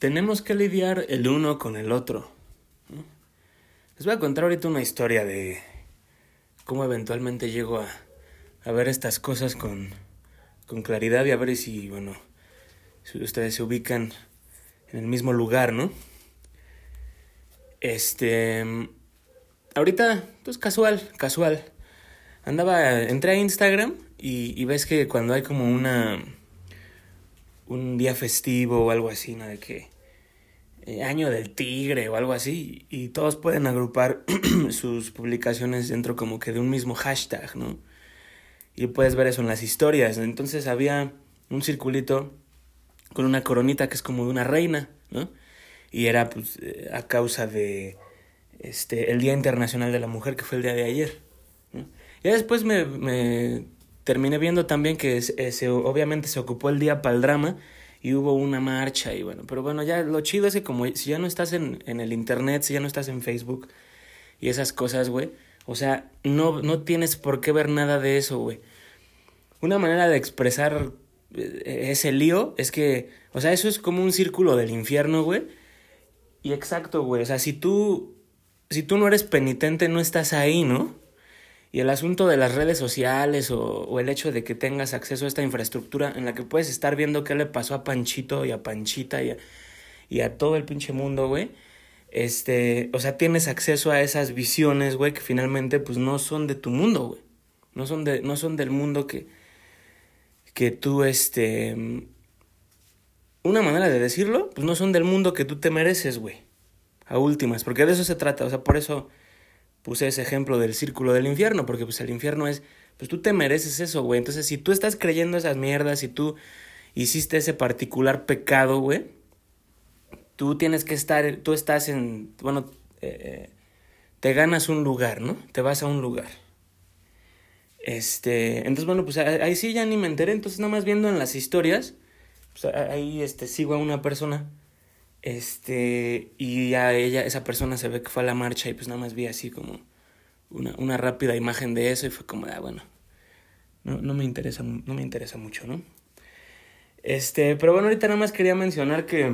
tenemos que lidiar el uno con el otro. Les voy a contar ahorita una historia de cómo eventualmente llego a, a ver estas cosas con, con claridad y a ver si, bueno, si ustedes se ubican en el mismo lugar, ¿no? Este, ahorita, pues casual, casual. Andaba, entré a Instagram y, y ves que cuando hay como una, un día festivo o algo así, ¿no? De que eh, año del tigre o algo así, y todos pueden agrupar sus publicaciones dentro como que de un mismo hashtag, ¿no? Y puedes ver eso en las historias. Entonces había un circulito con una coronita que es como de una reina, ¿no? Y era pues eh, a causa de este el Día Internacional de la Mujer que fue el día de ayer. ¿no? Y después me, me terminé viendo también que se, obviamente se ocupó el día para el drama y hubo una marcha y bueno, pero bueno, ya lo chido es que como si ya no estás en, en el internet, si ya no estás en Facebook y esas cosas, güey, o sea, no, no tienes por qué ver nada de eso, güey. Una manera de expresar eh, ese lío es que, o sea, eso es como un círculo del infierno, güey. Y exacto, güey, o sea, si tú, si tú no eres penitente, no estás ahí, ¿no? Y el asunto de las redes sociales o, el hecho de que tengas acceso a esta infraestructura en la que puedes estar viendo qué le pasó a Panchito y a Panchita y a, y a todo el pinche mundo, güey. Este, o sea, tienes acceso a esas visiones, güey, que finalmente pues no son de tu mundo, güey. No son de no son del mundo que que tú este una manera de decirlo, pues no son del mundo que tú te mereces, güey. A últimas, porque de eso se trata, o sea, por eso puse ese ejemplo del círculo del infierno, porque pues el infierno es, pues tú te mereces eso, güey. Entonces, si tú estás creyendo esas mierdas, si tú hiciste ese particular pecado, güey, tú tienes que estar, tú estás en, bueno, eh, te ganas un lugar, ¿no? Te vas a un lugar. Este, entonces, bueno, pues ahí sí ya ni me enteré, entonces nada más viendo en las historias, pues ahí este, sigo a una persona este, y ya ella, esa persona se ve que fue a la marcha y pues nada más vi así como una, una rápida imagen de eso y fue como, ah, bueno, no, no me interesa, no me interesa mucho, ¿no? Este, pero bueno, ahorita nada más quería mencionar que,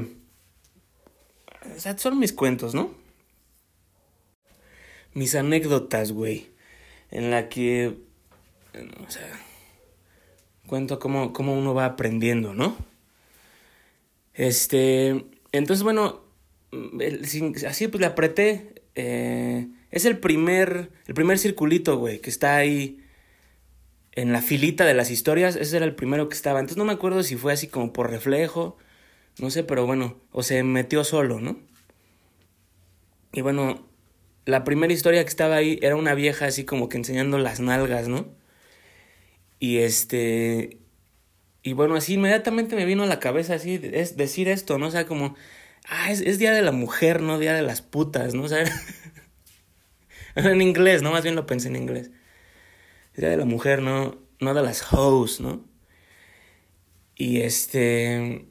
o sea, son mis cuentos, ¿no? Mis anécdotas, güey, en la que, o sea, cuento cómo, cómo uno va aprendiendo, ¿no? Este, entonces, bueno, así pues le apreté. Eh, es el primer, el primer circulito, güey, que está ahí en la filita de las historias. Ese era el primero que estaba. Entonces no me acuerdo si fue así como por reflejo. No sé, pero bueno, o se metió solo, ¿no? Y bueno, la primera historia que estaba ahí era una vieja así como que enseñando las nalgas, ¿no? Y este, y bueno, así inmediatamente me vino a la cabeza así es decir esto, ¿no? O sea, como, ah, es, es Día de la Mujer, no Día de las putas, ¿no? O en inglés, ¿no? Más bien lo pensé en inglés. Día de la Mujer, no, no de las hoes, ¿no? Y este...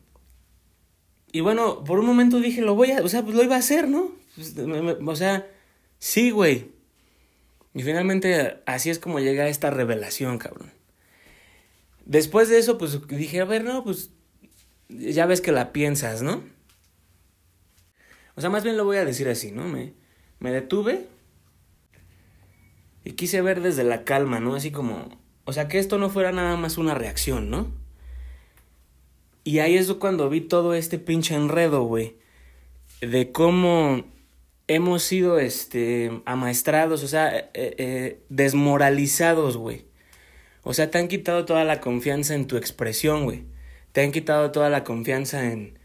Y bueno, por un momento dije, lo voy a, o sea, pues lo iba a hacer, ¿no? Pues, o sea, sí, güey. Y finalmente así es como llega esta revelación, cabrón. Después de eso, pues dije, a ver, no, pues ya ves que la piensas, ¿no? O sea, más bien lo voy a decir así, ¿no? Me, me detuve y quise ver desde la calma, ¿no? Así como, o sea, que esto no fuera nada más una reacción, ¿no? Y ahí es cuando vi todo este pinche enredo, güey, de cómo hemos sido, este, amaestrados, o sea, eh, eh, desmoralizados, güey o sea, te han quitado toda la confianza en tu expresión, güey. Te han quitado toda la confianza en,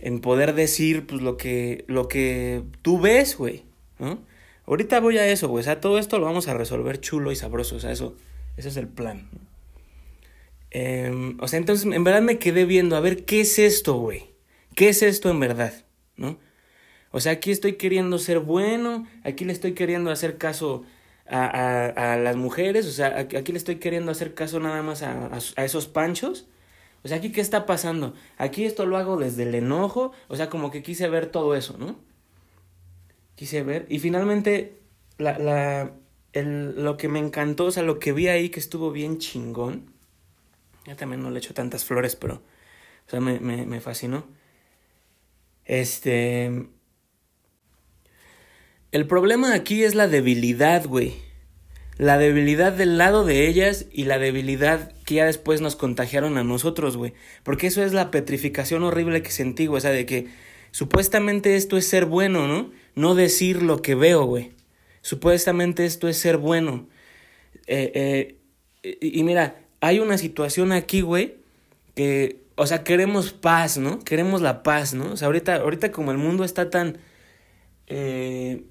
en poder decir pues lo que, lo que tú ves, güey. ¿no? Ahorita voy a eso, güey. O sea, todo esto lo vamos a resolver chulo y sabroso. O sea, eso, eso es el plan. Eh, o sea, entonces en verdad me quedé viendo a ver qué es esto, güey. ¿Qué es esto en verdad? ¿No? O sea, aquí estoy queriendo ser bueno, aquí le estoy queriendo hacer caso a, a, a, las mujeres, o sea, aquí le estoy queriendo hacer caso nada más a, a, esos panchos. O sea, aquí qué está pasando. Aquí esto lo hago desde el enojo, o sea, como que quise ver todo eso, ¿no? Quise ver. Y finalmente, la, la, el, lo que me encantó, o sea, lo que vi ahí que estuvo bien chingón. Ya también no le echo tantas flores, pero, o sea, me, me, me fascinó. Este... El problema aquí es la debilidad, güey. La debilidad del lado de ellas y la debilidad que ya después nos contagiaron a nosotros, güey. Porque eso es la petrificación horrible que sentí, güey. O sea, de que supuestamente esto es ser bueno, ¿no? No decir lo que veo, güey. Supuestamente esto es ser bueno. Eh, eh, y mira, hay una situación aquí, güey, que, o sea, queremos paz, ¿no? Queremos la paz, ¿no? O sea, ahorita, ahorita como el mundo está tan eh,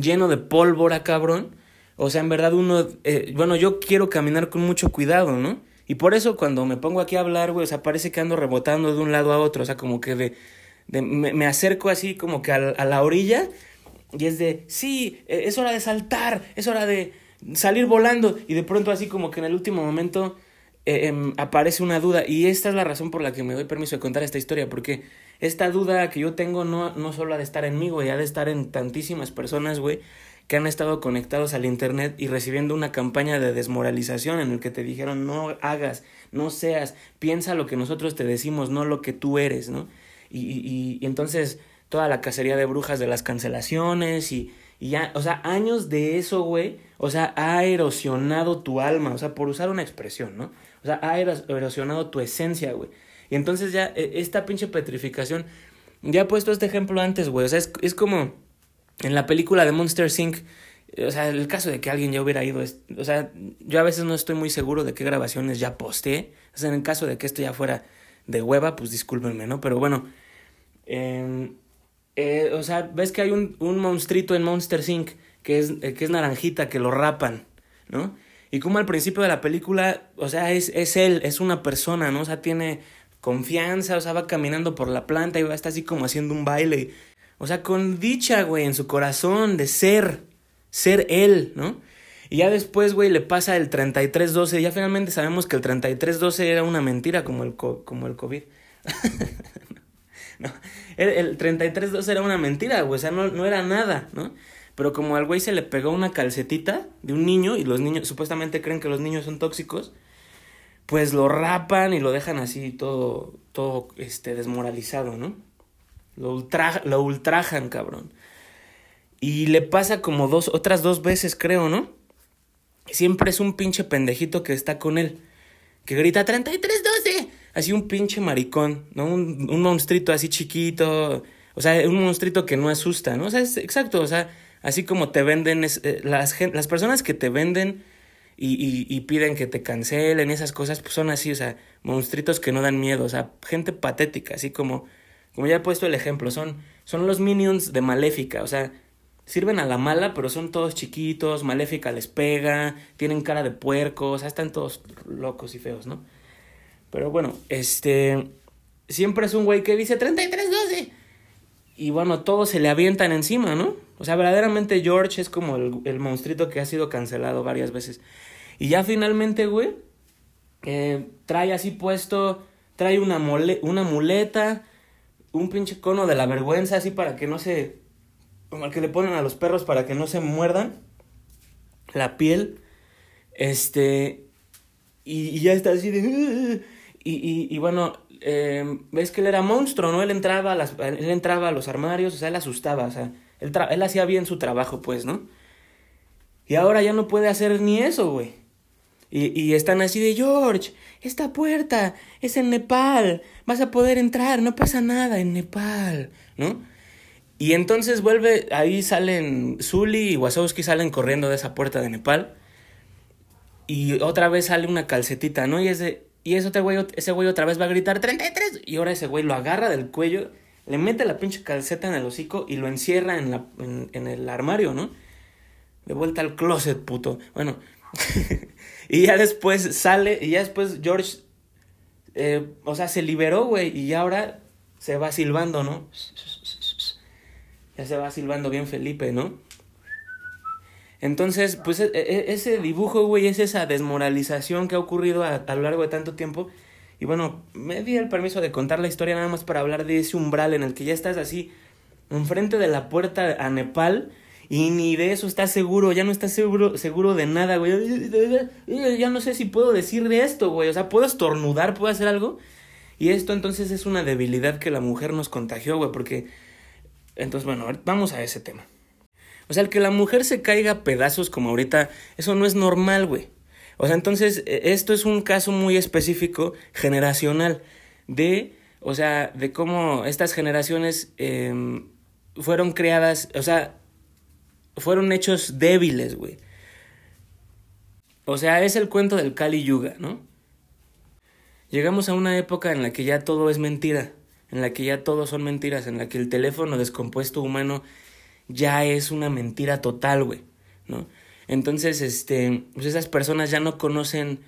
lleno de pólvora, cabrón. O sea, en verdad uno, eh, bueno, yo quiero caminar con mucho cuidado, ¿no? Y por eso cuando me pongo aquí a hablar, güey, o sea, parece que ando rebotando de un lado a otro, o sea, como que de, de me, me, acerco así como que a, la orilla y es de, sí, eh, es hora de saltar, es hora de salir volando y de pronto así como que en el último momento eh, eh, aparece una duda y esta es la razón por la que me doy permiso de contar esta historia porque esta duda que yo tengo no, no solo ha de estar en mí, ha de estar en tantísimas personas, güey, que han estado conectados al internet y recibiendo una campaña de desmoralización en el que te dijeron no hagas, no seas, piensa lo que nosotros te decimos, no lo que tú eres, ¿no? Y, y, y entonces toda la cacería de brujas de las cancelaciones y, y ya, o sea, años de eso, güey, o sea, ha erosionado tu alma, o sea, por usar una expresión, ¿no? O sea, ha erosionado tu esencia, güey. Y entonces ya, e, esta pinche petrificación, ya he puesto este ejemplo antes, güey, o sea, es, es como en la película de Monster Inc., o sea, el caso de que alguien ya hubiera ido, o sea, yo a veces no estoy muy seguro de qué grabaciones ya posté, o sea, en el caso de que esto ya fuera de hueva, pues discúlpenme, ¿no? Pero bueno, eh, eh, o sea, ves que hay un, un monstruito en Monster Inc. que es, eh, que es naranjita, que lo rapan, ¿no? Y como al principio de la película, o sea, es, es él, es una persona, ¿no? O sea, tiene confianza, o sea, va caminando por la planta y va a estar así como haciendo un baile. O sea, con dicha, güey, en su corazón de ser, ser él, ¿no? Y ya después, güey, le pasa el 3312. Ya finalmente sabemos que el 3312 era una mentira como el, como el COVID. no, el, el 3312 era una mentira, güey, o sea, no, no era nada, ¿no? Pero como al güey se le pegó una calcetita de un niño y los niños supuestamente creen que los niños son tóxicos, pues lo rapan y lo dejan así todo, todo este, desmoralizado, ¿no? Lo, lo ultrajan, cabrón. Y le pasa como dos, otras dos veces, creo, ¿no? Siempre es un pinche pendejito que está con él. Que grita 3312. Así un pinche maricón, ¿no? Un, un monstruito así chiquito. O sea, un monstruito que no asusta, ¿no? O sea, es exacto, o sea, así como te venden, es, eh, las, las personas que te venden y, piden que te cancelen esas cosas, pues son así, o sea, monstruitos que no dan miedo, o sea, gente patética, así como, como ya he puesto el ejemplo, son, son los minions de Maléfica, o sea, sirven a la mala, pero son todos chiquitos, Maléfica les pega, tienen cara de puerco, o sea, están todos locos y feos, ¿no? Pero bueno, este, siempre es un güey que dice 3312. Y bueno, todos se le avientan encima, ¿no? O sea, verdaderamente George es como el, el monstruito que ha sido cancelado varias veces. Y ya finalmente, güey, eh, trae así puesto, trae una, mole, una muleta, un pinche cono de la vergüenza así para que no se... Como el que le ponen a los perros para que no se muerdan la piel. Este... Y, ya está así de... Y, y bueno, eh, ves que él era monstruo, ¿no? Él entraba, a las, él entraba a los armarios, o sea, él asustaba, o sea, él, él hacía bien su trabajo, pues, ¿no? Y ahora ya no puede hacer ni eso, güey. Y, y están así de, George, esta puerta es en Nepal, vas a poder entrar, no pasa nada en Nepal, ¿no? Y entonces vuelve, ahí salen, Zully y Wazowski salen corriendo de esa puerta de Nepal. Y otra vez sale una calcetita, ¿no? Y es de, y ese, otro güey, ese güey otra vez va a gritar 33. Y ahora ese güey lo agarra del cuello, le mete la pinche calceta en el hocico y lo encierra en, la, en, el armario, ¿no? De vuelta al closet, puto. Bueno. y ya después sale, y ya después George, eh, o sea, se liberó, güey, y ahora se va silbando, ¿no? Ya se va silbando bien Felipe, ¿no? Entonces, pues e, e, ese dibujo, güey, es esa desmoralización que ha ocurrido a, a, lo largo de tanto tiempo. Y bueno, me di el permiso de contar la historia nada más para hablar de ese umbral en el que ya estás así, enfrente de la puerta a Nepal, y ni de eso estás seguro, ya no estás seguro, seguro de nada, güey. Ya no sé si puedo decir de esto, güey. O sea, puedo estornudar, puedo hacer algo. Y esto entonces es una debilidad que la mujer nos contagió, güey, porque... Entonces, bueno, vamos a ese tema. O sea, el que la mujer se caiga a pedazos como ahorita, eso no es normal, güey. O sea, entonces, e, esto es un caso muy específico, generacional, de, o sea, de cómo estas generaciones em, fueron creadas, o sea, fueron hechos débiles, güey. O sea, es el cuento del Kali Yuga, ¿no? Llegamos a una época en la que ya todo es mentira, en la que ya todo son mentiras, en la que el teléfono descompuesto humano ya es una mentira total, güey, ¿no? Entonces, este, pues esas personas ya no conocen,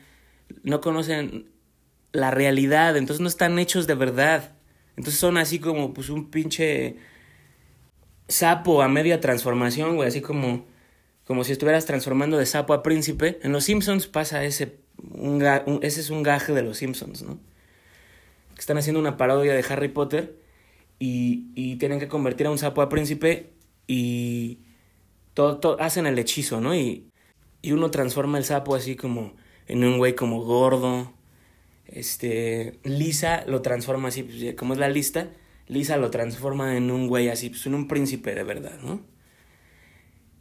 no conocen la realidad, entonces no están hechos de verdad. Entonces son así como, pues, un pinche sapo a media transformación, güey, así como, como si estuvieras transformando de sapo a príncipe. En Los Simpsons pasa ese, un, ese es un gaje de Los Simpsons, ¿no? Que están haciendo una parodia de Harry Potter y, y tienen que convertir a un sapo a príncipe y todo, hacen el hechizo, ¿no? Y, y uno transforma el sapo así como en un güey como gordo. Este, Lisa lo transforma así, pues, como es la lista, Lisa lo transforma en un güey así, pues en un príncipe de verdad, ¿no?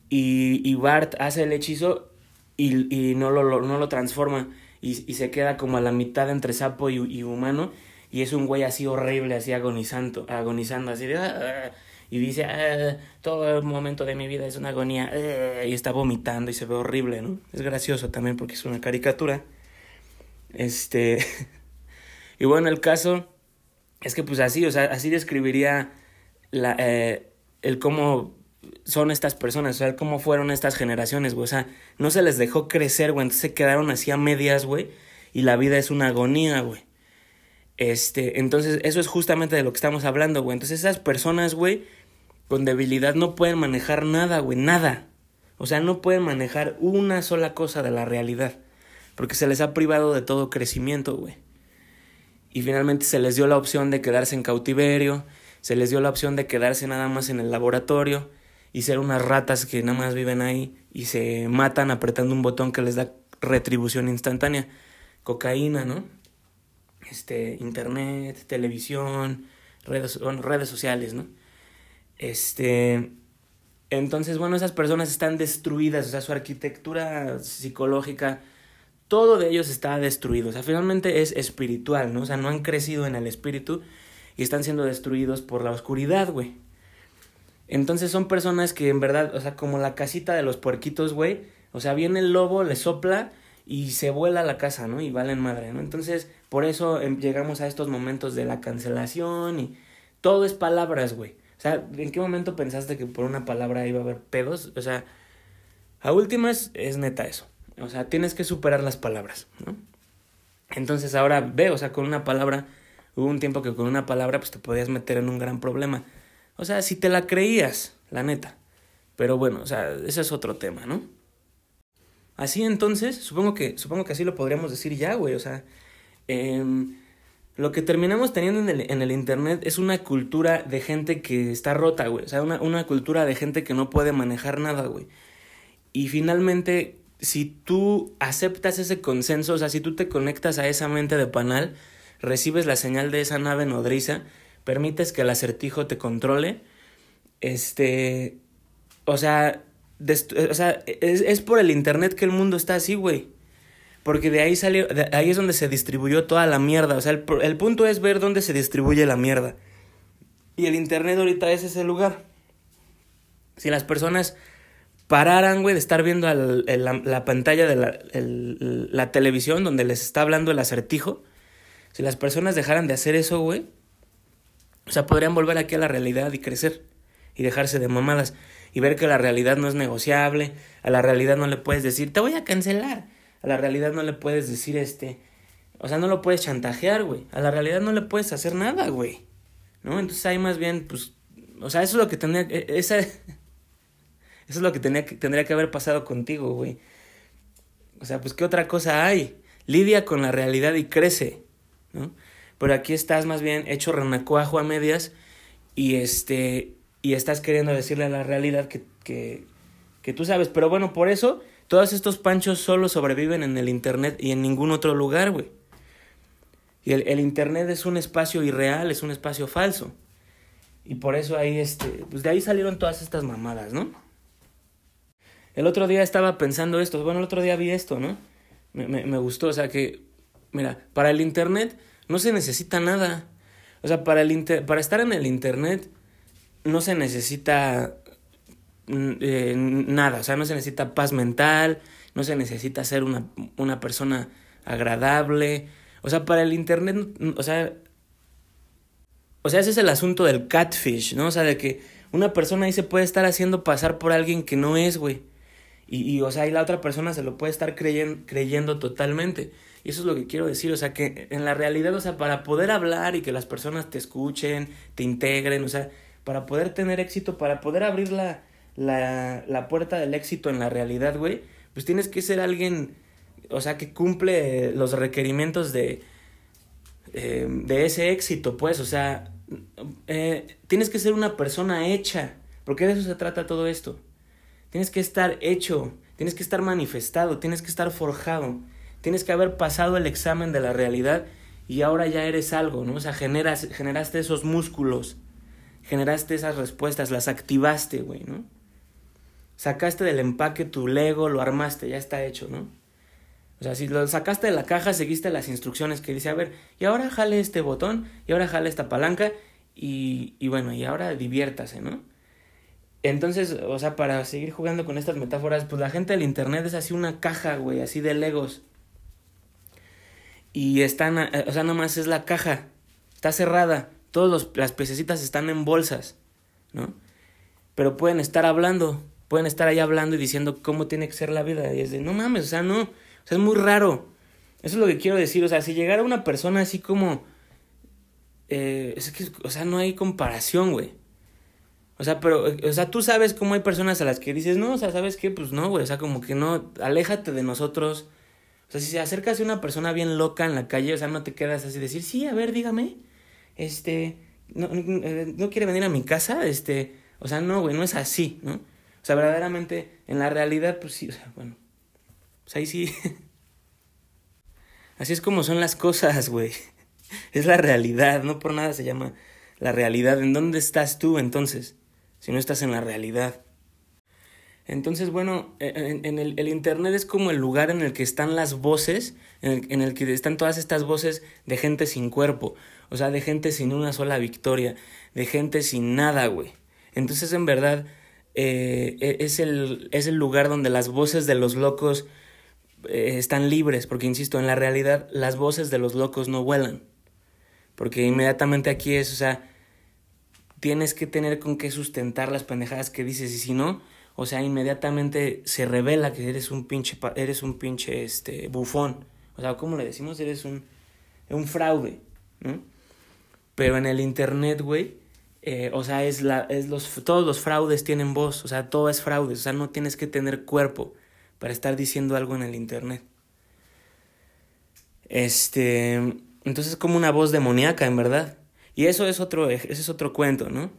Y, y Bart hace el hechizo y, y no, lo, no lo transforma y, y, se queda como a la mitad entre sapo y, humano y es un güey así horrible, así agonizando, agonizando, así de... Y dice, ah, todo el momento de mi vida es una agonía, ah", y está vomitando y se ve horrible, ¿no? Es gracioso también porque es una caricatura. Este, y bueno, el caso es que pues así, o sea, así describiría la, eh, el cómo son estas personas, o sea, cómo fueron estas generaciones, güey, o sea, no se les dejó crecer, güey, entonces se quedaron así a medias, güey, y la vida es una agonía, güey. Este, entonces, eso es justamente de lo que estamos hablando, güey. Entonces, esas personas, güey, con debilidad no pueden manejar nada, güey, nada. O sea, no pueden manejar una sola cosa de la realidad. Porque se les ha privado de todo crecimiento, güey. Y finalmente se les dio la opción de quedarse en cautiverio, se les dio la opción de quedarse nada más en el laboratorio y ser unas ratas que nada más viven ahí y se matan apretando un botón que les da retribución instantánea. Cocaína, ¿no? Este, internet, televisión, redes, redes sociales, ¿no? Este. Entonces, bueno, esas personas están destruidas, o sea, su arquitectura psicológica, todo de ellos está destruido. O sea, finalmente es espiritual, ¿no? O sea, no han crecido en el espíritu y están siendo destruidos por la oscuridad, güey. Entonces son personas que en verdad, o sea, como la casita de los puerquitos, güey. O sea, viene el lobo, le sopla y se vuela la casa, ¿no? Y valen madre, ¿no? Entonces, por eso em, llegamos a estos momentos de la cancelación y todo es palabras, güey. O sea, ¿en qué momento pensaste que por una palabra iba a haber pedos? O sea, a últimas es neta eso. O sea, tienes que superar las palabras, ¿no? Entonces ahora ve, o sea, con una palabra, hubo un tiempo que con una palabra pues te podías meter en un gran problema. O sea, si te la creías, la neta. Pero bueno, o sea, ese es otro tema, ¿no? Así entonces, supongo que, supongo que así lo podríamos decir ya, güey. O sea, eh, lo que terminamos teniendo en el, en el Internet es una cultura de gente que está rota, güey. O sea, una, una cultura de gente que no puede manejar nada, güey. Y finalmente, si tú aceptas ese consenso, o sea, si tú te conectas a esa mente de panal, recibes la señal de esa nave nodriza, permites que el acertijo te controle, este, o sea, o sea es, es por el Internet que el mundo está así, güey. Porque de ahí salió, de ahí es donde se distribuyó toda la mierda. O sea, el, el punto es ver dónde se distribuye la mierda. Y el internet ahorita es ese lugar. Si las personas pararan, güey, de estar viendo la, pantalla de la, la televisión donde les está hablando el acertijo, si las personas dejaran de hacer eso, güey, o sea, podrían volver aquí a la realidad y crecer y dejarse de mamadas y ver que la realidad no es negociable, a la realidad no le puedes decir, te voy a cancelar a la realidad no le puedes decir este. O sea, no lo puedes chantajear, güey. A la realidad no le puedes hacer nada, güey. ¿No? Entonces ahí más bien, pues. O sea, eso es lo que tendría. E, esa, eso es lo que, tenía, tendría que haber pasado contigo, güey. O sea, pues, ¿qué otra cosa hay? Lidia con la realidad y crece, ¿no? Pero aquí estás más bien hecho renacuajo a medias y este. Y estás queriendo decirle a la realidad que, que, tú sabes. Pero bueno, por eso todos estos panchos solo sobreviven en el internet y en ningún otro lugar, güey. Y el, el Internet es un espacio irreal, es un espacio falso. Y por eso ahí, este, pues de ahí salieron todas estas mamadas, ¿no? El otro día estaba pensando esto, bueno, el otro día vi esto, ¿no? Me, me, me gustó, o sea que, mira, para el Internet no se necesita nada. O sea, para, el inter para estar en el Internet no se necesita mm, eh, nada, o sea, no se necesita paz mental, no se necesita ser una, una persona agradable. O sea, para el Internet, o sea, o sea, ese es el asunto del catfish, ¿no? O sea, de que una persona ahí se puede estar haciendo pasar por alguien que no es, güey. Y, y, o sea, y la otra persona se lo puede estar creyendo, creyendo totalmente. Y eso es lo que quiero decir, o sea, que en la realidad, o sea, para poder hablar y que las personas te escuchen, te integren, o sea, para poder tener éxito, para poder abrir la, la, la puerta del éxito en la realidad, güey, pues tienes que ser alguien, o sea, que cumple los requerimientos de, eh, de ese éxito, pues, o sea, eh, tienes que ser una persona hecha, porque de eso se trata todo esto. Tienes que estar hecho, tienes que estar manifestado, tienes que estar forjado, tienes que haber pasado el examen de la realidad y ahora ya eres algo, ¿no? O sea, generas, generaste esos músculos, generaste esas respuestas, las activaste, güey, ¿no? Sacaste del empaque tu Lego, lo armaste, ya está hecho, ¿no? O sea, si lo sacaste de la caja, seguiste las instrucciones que dice, a ver, y ahora jale este botón, y ahora jale esta palanca, y, y bueno, y ahora diviértase, ¿no? Entonces, o sea, para seguir jugando con estas metáforas, pues la gente del internet es así una caja, güey, así de legos. Y están, o sea, nomás es la caja, está cerrada, todas las pececitas están en bolsas, ¿no? Pero pueden estar hablando, pueden estar ahí hablando y diciendo cómo tiene que ser la vida. Y es de, no mames, o sea, no, o sea, es muy raro. Eso es lo que quiero decir, o sea, si llegara una persona así como... Eh, o sea, no hay comparación, güey. O sea, pero, o sea, tú sabes cómo hay personas a las que dices, no, o sea, ¿sabes qué? Pues no, güey, o sea, como que no, aléjate de nosotros. O sea, si se acercas a una persona bien loca en la calle, o sea, no te quedas así, decir, sí, a ver, dígame, este, no, no quiere venir a mi casa, este, o sea, no, güey, no es así, ¿no? O sea, verdaderamente, en la realidad, pues sí, o sea, bueno, pues ahí sí. Así es como son las cosas, güey. Es la realidad, no por nada se llama la realidad. ¿En dónde estás tú entonces? Si no estás en la realidad. Entonces, bueno, en, en el, el, Internet es como el lugar en el que están las voces, en el, en el que están todas estas voces de gente sin cuerpo, o sea, de gente sin una sola victoria, de gente sin nada, güey. Entonces, en verdad, eh, es, el, es el lugar donde las voces de los locos eh, están libres, porque, insisto, en la realidad las voces de los locos no vuelan. Porque inmediatamente aquí es, o sea, tienes que tener con qué sustentar las pendejadas que dices y si no, o sea, inmediatamente se revela que eres un pinche, eres un pinche, este, bufón. O sea, ¿cómo le decimos? Eres un, un fraude, ¿no? Pero en el internet, güey, eh, o sea, es la, es los, todos los fraudes tienen voz, o sea, todo es fraude, o sea, no tienes que tener cuerpo para estar diciendo algo en el internet. Este, entonces es como una voz demoníaca, en verdad. Y eso es otro, ese es otro cuento, ¿no?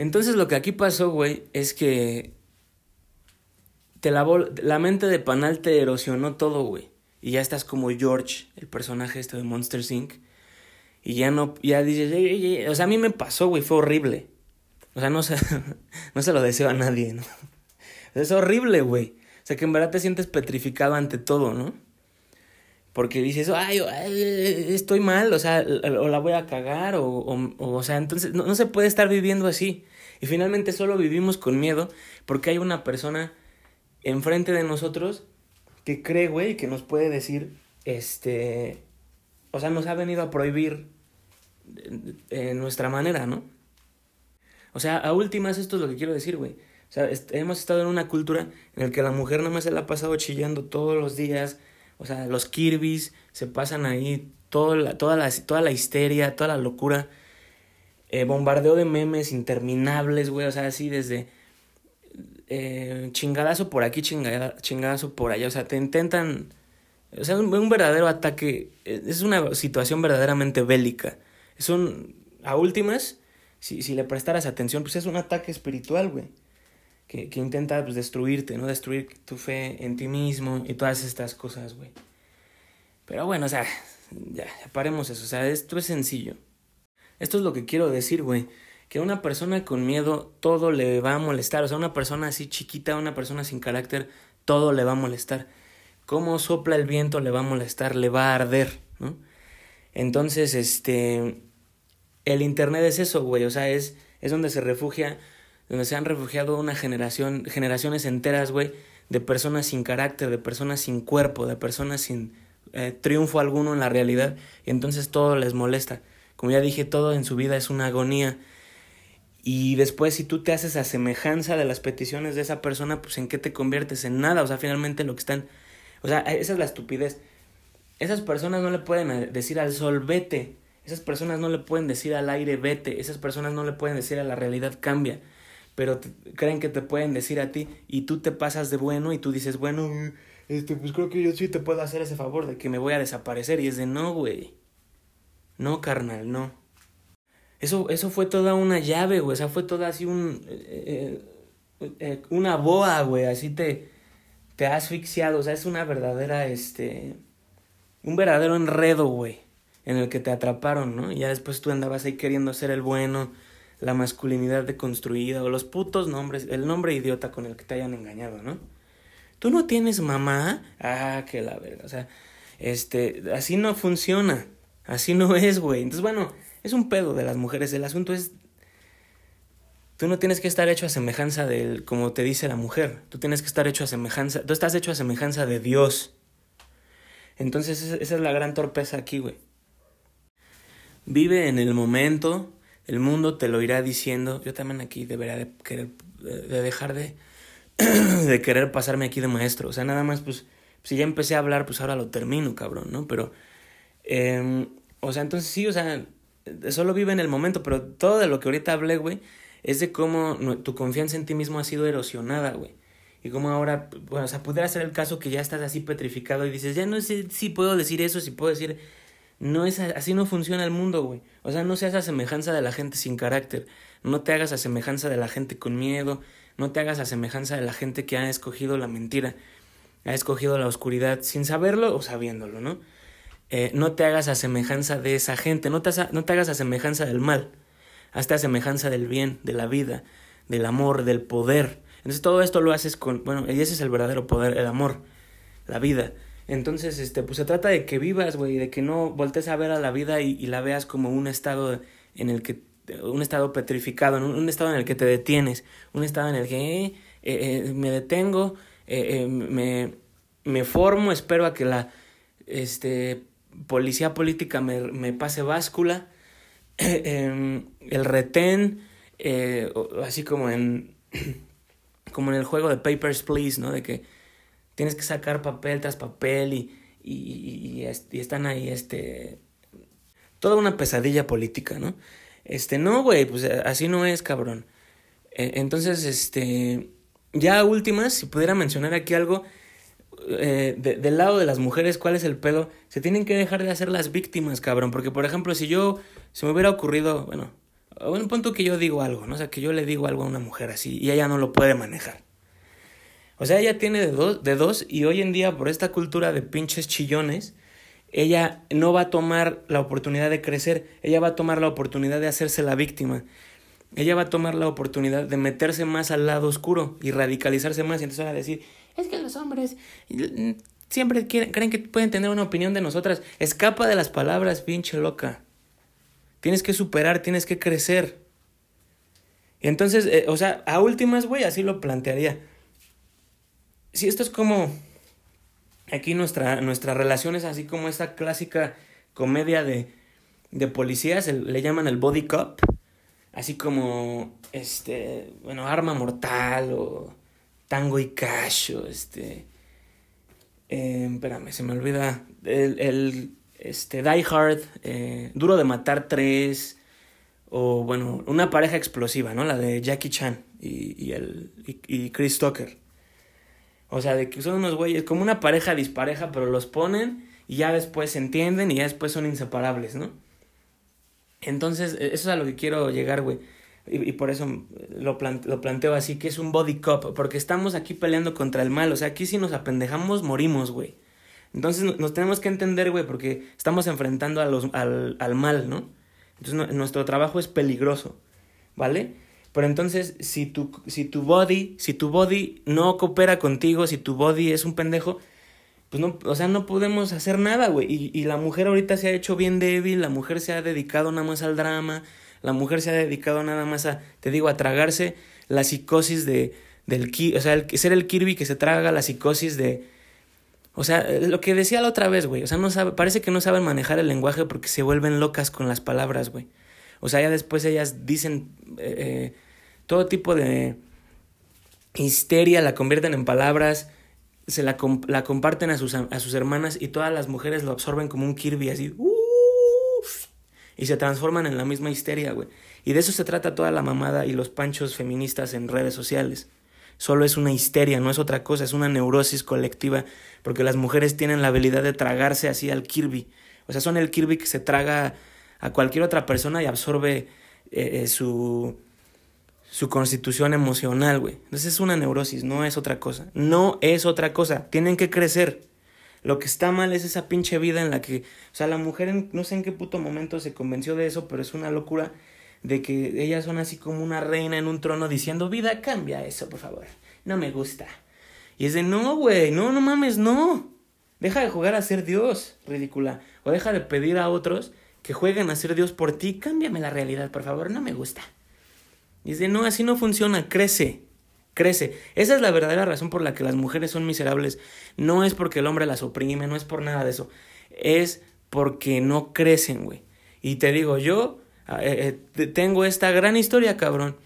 Entonces lo que aquí pasó, güey, es que te lavó, la mente de Panal te erosionó todo, güey. Y ya estás como George, el personaje este de Monster Inc. Y ya no, ya dices, ey, ey, o sea, a mí me pasó, güey, fue horrible. O sea, no se, no se lo deseo a nadie, ¿no? Es horrible, güey. O sea, que en verdad te sientes petrificado ante todo, ¿no? Porque dices, ay, estoy mal, o sea, o la voy a cagar, o, o, o sea, entonces no, no, se puede estar viviendo así. Y finalmente solo vivimos con miedo porque hay una persona enfrente de nosotros que cree, güey, que nos puede decir, este, o sea, nos ha venido a prohibir en nuestra manera, ¿no? O sea, a últimas esto es lo que quiero decir, güey. O sea, hemos estado en una cultura en la que la mujer no me se la ha pasado chillando todos los días, o sea, los Kirby's se pasan ahí toda la, toda la, toda la histeria, toda la locura. Eh, bombardeo de memes interminables, güey. O sea, así desde eh, chingadazo por aquí, chingada, chingadazo por allá. O sea, te intentan... O sea, un, un verdadero ataque. Eh, es una situación verdaderamente bélica. Es un... A últimas, si, si le prestaras atención, pues es un ataque espiritual, güey que, que intenta pues, destruirte, ¿no? Destruir tu fe en ti mismo y todas estas cosas, güey. Pero bueno, o sea, ya, paremos eso. O sea, esto es sencillo. Esto es lo que quiero decir, güey. Que a una persona con miedo todo le va a molestar. O sea, una persona así chiquita, una persona sin carácter, todo le va a molestar. Cómo sopla el viento le va a molestar, le va a arder, ¿no? Entonces, este. El internet es eso, güey. O sea, es, es donde se refugia, donde se han refugiado una generación, generaciones enteras, güey, de personas sin carácter, de personas sin cuerpo, de personas sin eh, triunfo alguno en la realidad. Y entonces todo les molesta. Como ya dije, todo en su vida es una agonía. Y después, si tú te haces a semejanza de las peticiones de esa persona, pues en qué te conviertes? En nada. O sea, finalmente lo que están. O sea, esa es la estupidez. Esas personas no le pueden decir al sol, vete. Esas personas no le pueden decir al aire, vete. Esas personas no le pueden decir a la realidad, cambia. Pero creen que te pueden decir a ti y tú te pasas de bueno y tú dices, bueno, este, pues creo que yo sí te puedo hacer ese favor de que me voy a desaparecer. Y es de, no, güey. No, carnal, no. Eso, eso fue toda una llave, güey. O sea, fue toda así un... Eh, eh, eh, una boa, güey. Así te, te ha asfixiado. O sea, es una verdadera, este... Un verdadero enredo, güey. En el que te atraparon, ¿no? Y ya después tú andabas ahí queriendo ser el bueno, la masculinidad deconstruida, o los putos nombres, el nombre idiota con el que te hayan engañado, ¿no? Tú no tienes mamá. Ah, que la verga. O sea, este, así no funciona. Así no es, güey. Entonces, bueno, es un pedo de las mujeres. El asunto es. Tú no tienes que estar hecho a semejanza del, como te dice la mujer. Tú tienes que estar hecho a semejanza. Tú estás hecho a semejanza de Dios. Entonces, esa es la gran torpeza aquí, güey. Vive en el momento. El mundo te lo irá diciendo. Yo también aquí debería de querer. de dejar de. de querer pasarme aquí de maestro. O sea, nada más, pues. Si ya empecé a hablar, pues ahora lo termino, cabrón, ¿no? Pero. Eh, o sea, entonces sí, o sea, solo vive en el momento, pero todo de lo que ahorita hablé, güey, es de cómo tu confianza en ti mismo ha sido erosionada, güey. Y cómo ahora, bueno, o sea, pudiera ser el caso que ya estás así petrificado y dices, ya no sé si puedo decir eso, si puedo decir... No es así no funciona el mundo, güey. O sea, no seas a semejanza de la gente sin carácter. No te hagas a semejanza de la gente con miedo. No te hagas a semejanza de la gente que ha escogido la mentira. Ha escogido la oscuridad sin saberlo o sabiéndolo, ¿no? Eh, no te hagas a semejanza de esa gente, no te, no te hagas a semejanza del mal, hazte a semejanza del bien, de la vida, del amor, del poder. Entonces todo esto lo haces con, bueno, y ese es el verdadero poder, el amor, la vida. Entonces, este, pues se trata de que vivas, güey, de que no voltees a ver a la vida y, la veas como un estado en el que, un estado petrificado, un, un estado en el que te detienes, un estado en el que eh, eh, me detengo, me, me formo, espero a que la, este, policía política me, me pase báscula, em, el retén, eh, así como en, como en el juego de Papers, Please, ¿no? De que tienes que sacar papel tras papel y, y, y, están ahí, este, toda una pesadilla política, ¿no? Este, no, güey, pues así no es, cabrón. E, entonces, este, ya últimas, si pudiera mencionar aquí algo, eh, del lado de las mujeres, ¿cuál es el pedo? Se tienen que dejar de hacer las víctimas, cabrón. Porque, por ejemplo, si yo, se me hubiera ocurrido, bueno, a un punto que yo digo algo, ¿no? O sea, que yo le digo algo a una mujer así y ella no lo puede manejar. O sea, ella tiene de dos, de dos y hoy en día, por esta cultura de pinches chillones, ella no va a tomar la oportunidad de crecer, ella va a tomar la oportunidad de hacerse la víctima. Ella va a tomar la oportunidad de meterse más al lado oscuro y radicalizarse más y entonces va a decir, es que los hombres siempre creen que pueden tener una opinión de nosotras. Escapa de las palabras, pinche loca. Tienes que superar, tienes que crecer. Y entonces, eh, o sea, a últimas, güey, así lo plantearía. Si esto es como. Aquí nuestra, nuestra relación es así como esta clásica comedia de, de policías, le llaman el body cop. Así como, este, bueno, arma mortal o Tango y Cacho, este... Eh, espérame, se me olvida. El, el este, Die Hard, eh, Duro de Matar 3, o bueno, una pareja explosiva, ¿no? La de Jackie Chan y, y el, y, Chris Tucker. O sea, de que son unos güeyes, como una pareja dispareja, pero los ponen y ya después se entienden y ya después son inseparables, ¿no? Entonces, e, eso es a lo que quiero llegar, güey. Y, por eso lo, lo planteo así, que es un body cop, porque estamos aquí peleando contra el mal, o sea, aquí si nos apendejamos, morimos, güey. Entonces nos tenemos que entender, güey, porque estamos enfrentando a los, al, al mal, ¿no? Entonces nuestro trabajo es peligroso, ¿vale? Pero entonces, si tu, si tu body, si tu body no coopera contigo, si tu body es un pendejo, pues no, o sea, no podemos hacer nada, güey. Y, y la mujer ahorita se ha hecho bien débil, la mujer se ha dedicado nada más al drama, la mujer se ha dedicado nada más a, te digo, a tragarse la psicosis de, del, o sea, el, ser el Kirby que se traga la psicosis de, o sea, lo que decía la otra vez, güey, o sea, no sabe, parece que no saben manejar el lenguaje porque se vuelven locas con las palabras, güey. O sea, ya después ellas dicen eh, eh, todo tipo de histeria, la convierten en palabras, se la, la comparten a sus, a sus hermanas y todas las mujeres lo absorben como un Kirby así. Y se transforman en la misma histeria, güey. Y de eso se trata toda la mamada y los panchos feministas en redes sociales. Solo es una histeria, no es otra cosa, es una neurosis colectiva, porque las mujeres tienen la habilidad de tragarse así al Kirby. O sea, son el Kirby que se traga a cualquier otra persona y absorbe eh, eh, su, su constitución emocional, güey. Entonces es una neurosis, no es otra cosa. No es otra cosa. Tienen que crecer. Lo que está mal es esa pinche vida en la que, o sea, la mujer no sé en qué puto momento se convenció de eso, pero es una locura de que ellas son así como una reina en un trono diciendo, vida, cambia eso, por favor. No me gusta. Y es de, no, güey, no, no mames, no. Deja de jugar a ser Dios, ridícula. O deja de pedir a otros que jueguen a ser Dios por ti. Cámbiame la realidad, por favor, no me gusta. Y es de, no, así no funciona, crece, crece. Esa es la verdadera razón por la que las mujeres son miserables. No es porque el hombre las oprime, no es por nada de eso. Es porque no crecen, güey. Y te digo, yo Ah, eh, eh, tengo esta gran historia, cabrón.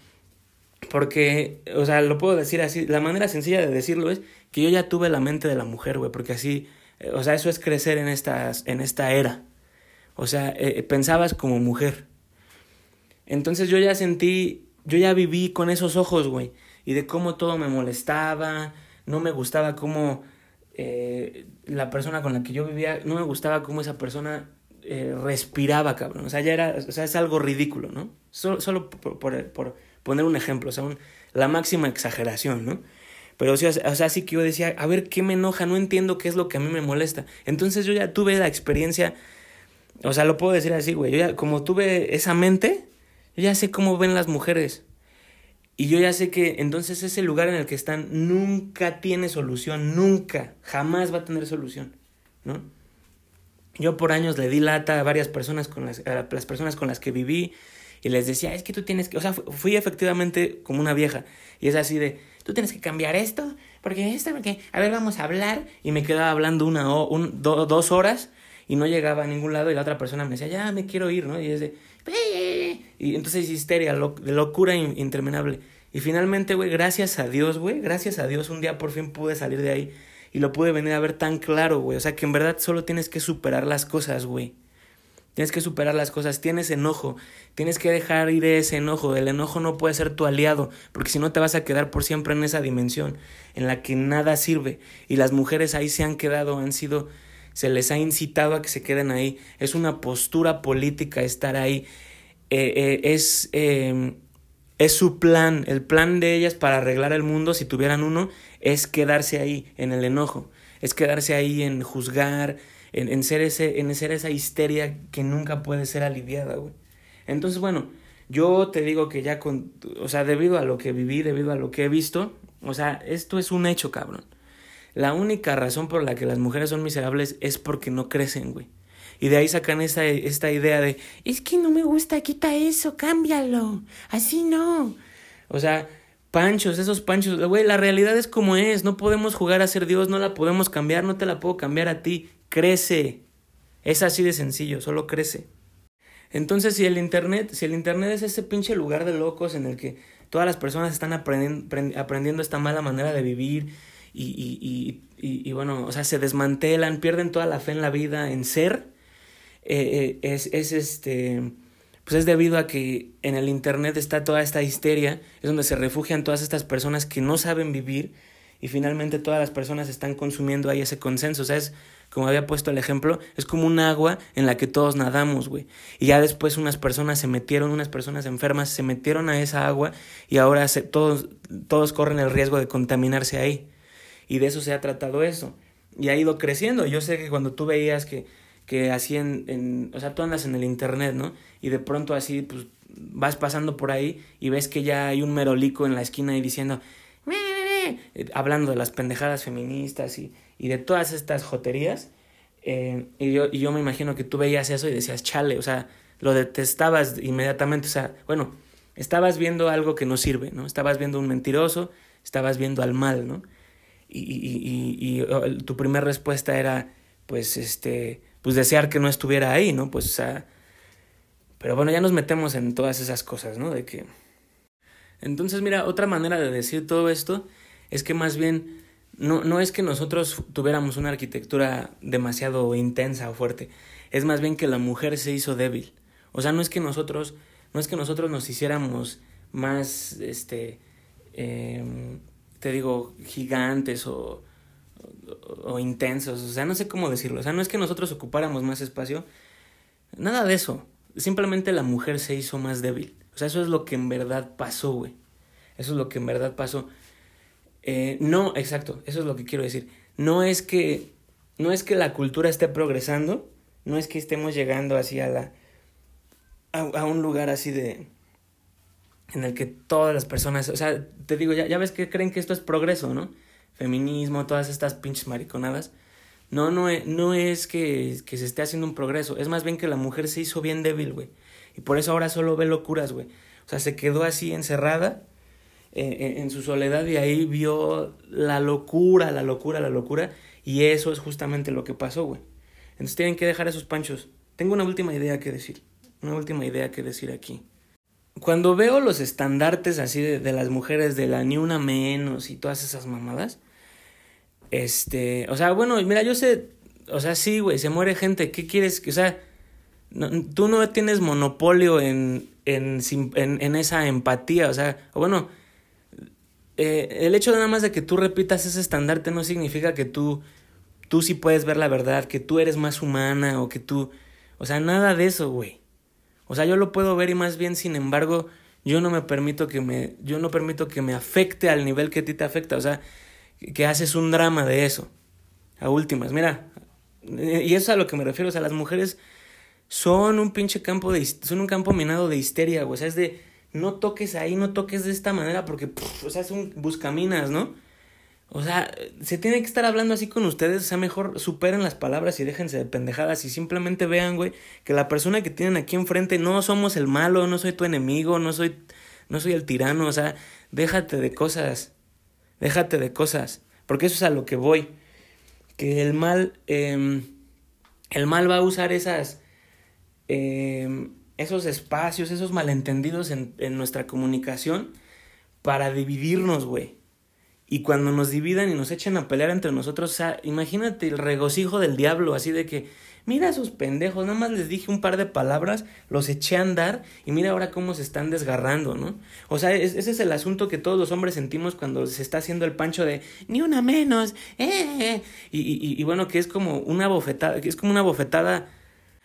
Porque, o sea, lo puedo decir así, la manera sencilla de decirlo es que yo ya tuve la mente de la mujer, güey, porque así, eh, o sea, eso es crecer en, estas, en esta era. O sea, pensabas como mujer. Entonces yo ya sentí, yo ya viví con esos ojos, güey, y de cómo todo me molestaba, no me gustaba cómo la persona con la que yo vivía, no me gustaba cómo esa persona eh, respiraba, cabrón. O sea, ya era, o sea, es algo ridículo, ¿no? Solo, solo por, por, poner un ejemplo, o sea, la máxima exageración, ¿no? Pero o sea, o sea, sí que yo decía, a ver, ¿qué me enoja? No entiendo qué es lo que a mí me molesta. Entonces yo ya tuve la experiencia, o sea, lo puedo decir así, güey, yo ya, como tuve esa mente, yo ya sé cómo ven las mujeres. Y yo ya sé que entonces ese lugar en el que están nunca tiene solución, nunca, jamás va a tener solución, ¿no? Yo por años le di lata a varias personas con las, a las personas con las que viví y les decía, es que tú tienes que, o sea, fui efectivamente como una vieja y es así de, tú tienes que cambiar esto, porque esto, porque, a ver, vamos a hablar y me quedaba hablando una o un, dos horas y no llegaba a ningún lado y la otra persona me decía, ya me quiero ir, ¿no? Y es de, y entonces histeria, de locura interminable. Y finalmente, güey, gracias a Dios, güey, gracias a Dios un día por fin pude salir de ahí y lo pude venir a ver tan claro, güey. O sea, que en verdad solo tienes que superar las cosas, güey. Tienes que superar las cosas, tienes enojo, tienes que dejar ir ese enojo, el enojo no puede ser tu aliado, porque si no te vas a quedar por siempre en esa dimensión en la que nada sirve y las mujeres ahí se han quedado, han sido, se les ha incitado a que se queden ahí, es una postura política estar ahí, eh, eh, es, eh, es su plan, el plan de ellas para arreglar el mundo, si tuvieran uno, es quedarse ahí en el enojo, es quedarse ahí en juzgar, en, en, ser, ese, en ser esa histeria que nunca puede ser aliviada, güey. Entonces, bueno, yo te digo que ya con, o sea, debido a lo que viví, debido a lo que he visto, o sea, esto es un hecho, cabrón. La única razón por la que las mujeres son miserables es porque no crecen, güey. Y de ahí sacan esa, esta idea de, es que no me gusta, quita eso, cámbialo, así no. O sea, panchos, esos panchos, güey, la realidad es como es, no podemos jugar a ser Dios, no la podemos cambiar, no te la puedo cambiar a ti, crece. Es así de sencillo, solo crece. Entonces, si el Internet, si el Internet es ese pinche lugar de locos en el que todas las personas están aprendiendo esta mala manera de vivir y, y, y, y, bueno, o sea, se desmantelan, pierden toda la fe en la vida, en ser, eh, eh, es, es este pues es debido a que en el internet está toda esta histeria, es donde se refugian todas estas personas que no saben vivir y finalmente todas las personas están consumiendo ahí ese consenso, o sea, es como había puesto el ejemplo, es como un agua en la que todos nadamos, güey. Y ya después unas personas se metieron, unas personas enfermas se metieron a esa agua y ahora se, todos, todos corren el riesgo de contaminarse ahí. Y de eso se ha tratado eso. y ha ido creciendo. Yo sé que cuando tú veías que, que así en, o sea, tú andas en el internet, ¿no? Y de pronto así, pues, vas pasando por ahí y ves que ya hay un merolico en la esquina y diciendo, eh, hablando de las pendejadas feministas y, y de todas estas joterías. Eh, y, yo, y yo me imagino que tú veías eso y decías, chale, o sea, lo detestabas inmediatamente, o sea, bueno, estabas viendo algo que no sirve, ¿no? Estabas viendo un mentiroso, estabas viendo al mal, ¿no? Y, y, y, tu primera respuesta era, pues, este, pues desear que no estuviera ahí, ¿no? Pues, o sea, pero bueno, ya nos metemos en todas esas cosas, ¿no? De que... Entonces, mira, otra manera de decir todo esto es que más bien no, no es que nosotros tuviéramos una arquitectura demasiado intensa o fuerte, es más bien que la mujer se hizo débil. O sea, no es que nosotros, no es que nosotros nos hiciéramos más, este, eh, te digo, gigantes o, o, intensos, o sea, no sé cómo decirlo, o sea, no es que nosotros ocupáramos más espacio, nada de eso, simplemente la mujer se hizo más débil, o sea, eso es lo que en verdad pasó, güey, eso es lo que en verdad pasó. Eh, no, exacto, eso es lo que quiero decir, no es que, no es que la cultura esté progresando, no es que estemos llegando así a la, a, a un lugar así de, en el que todas las personas, o sea, te digo, ya, ya ves que creen que esto es progreso, ¿no? Feminismo, todas estas pinches mariconadas. No, no es, no es que, que se esté haciendo un progreso, es más bien que la mujer se hizo bien débil, güey. Y por eso ahora solo ve locuras, güey. O sea, se quedó así encerrada eh, en su soledad y ahí vio la locura, la locura, la locura. Y eso es justamente lo que pasó, güey. Entonces tienen que dejar esos panchos. Tengo una última idea que decir. Una última idea que decir aquí cuando veo los estandartes así de, de, las mujeres de la ni una menos y todas esas mamadas, este, o sea, bueno, mira, yo sé, o sea, sí, güey, se muere gente, ¿qué quieres? O sea, tú no tienes monopolio en, en, en, esa empatía, o sea, bueno, eh, el hecho nada más de que tú repitas ese estandarte no significa que tú, tú sí puedes ver la verdad, que tú eres más humana o que tú, o sea, nada de eso, güey. O sea, yo lo puedo ver y más bien, sin embargo, yo no me permito que me, yo no permito que me afecte al nivel que a ti te afecta. O sea, que haces un drama de eso. A últimas, mira. Y eso es a lo que me refiero. O sea, las mujeres son un pinche campo de, son un campo minado de histeria. O sea, es de, no toques ahí, no toques de esta manera porque, o sea, es un buscaminas, ¿no? O sea, se tiene que estar hablando así con ustedes, o sea, mejor superen las palabras y déjense de pendejadas y simplemente vean, güey, que la persona que tienen aquí enfrente no somos el malo, no soy tu enemigo, no soy no soy el tirano, o sea, déjate de cosas. Déjate de cosas, porque eso es a lo que voy. Que el mal eh, el mal va a usar esas eh, esos espacios, esos malentendidos en, en nuestra comunicación para dividirnos, güey. Y cuando nos dividan y nos echen a pelear entre nosotros, o sea, imagínate el regocijo del diablo, así de que, mira a esos pendejos, nada más les dije un par de palabras, los eché a andar y mira ahora cómo se están desgarrando, ¿no? O sea, es, ese es el asunto que todos los hombres sentimos cuando se está haciendo el pancho de, ni una menos, eh, y, y, y bueno, que es como una bofetada, que es como una bofetada,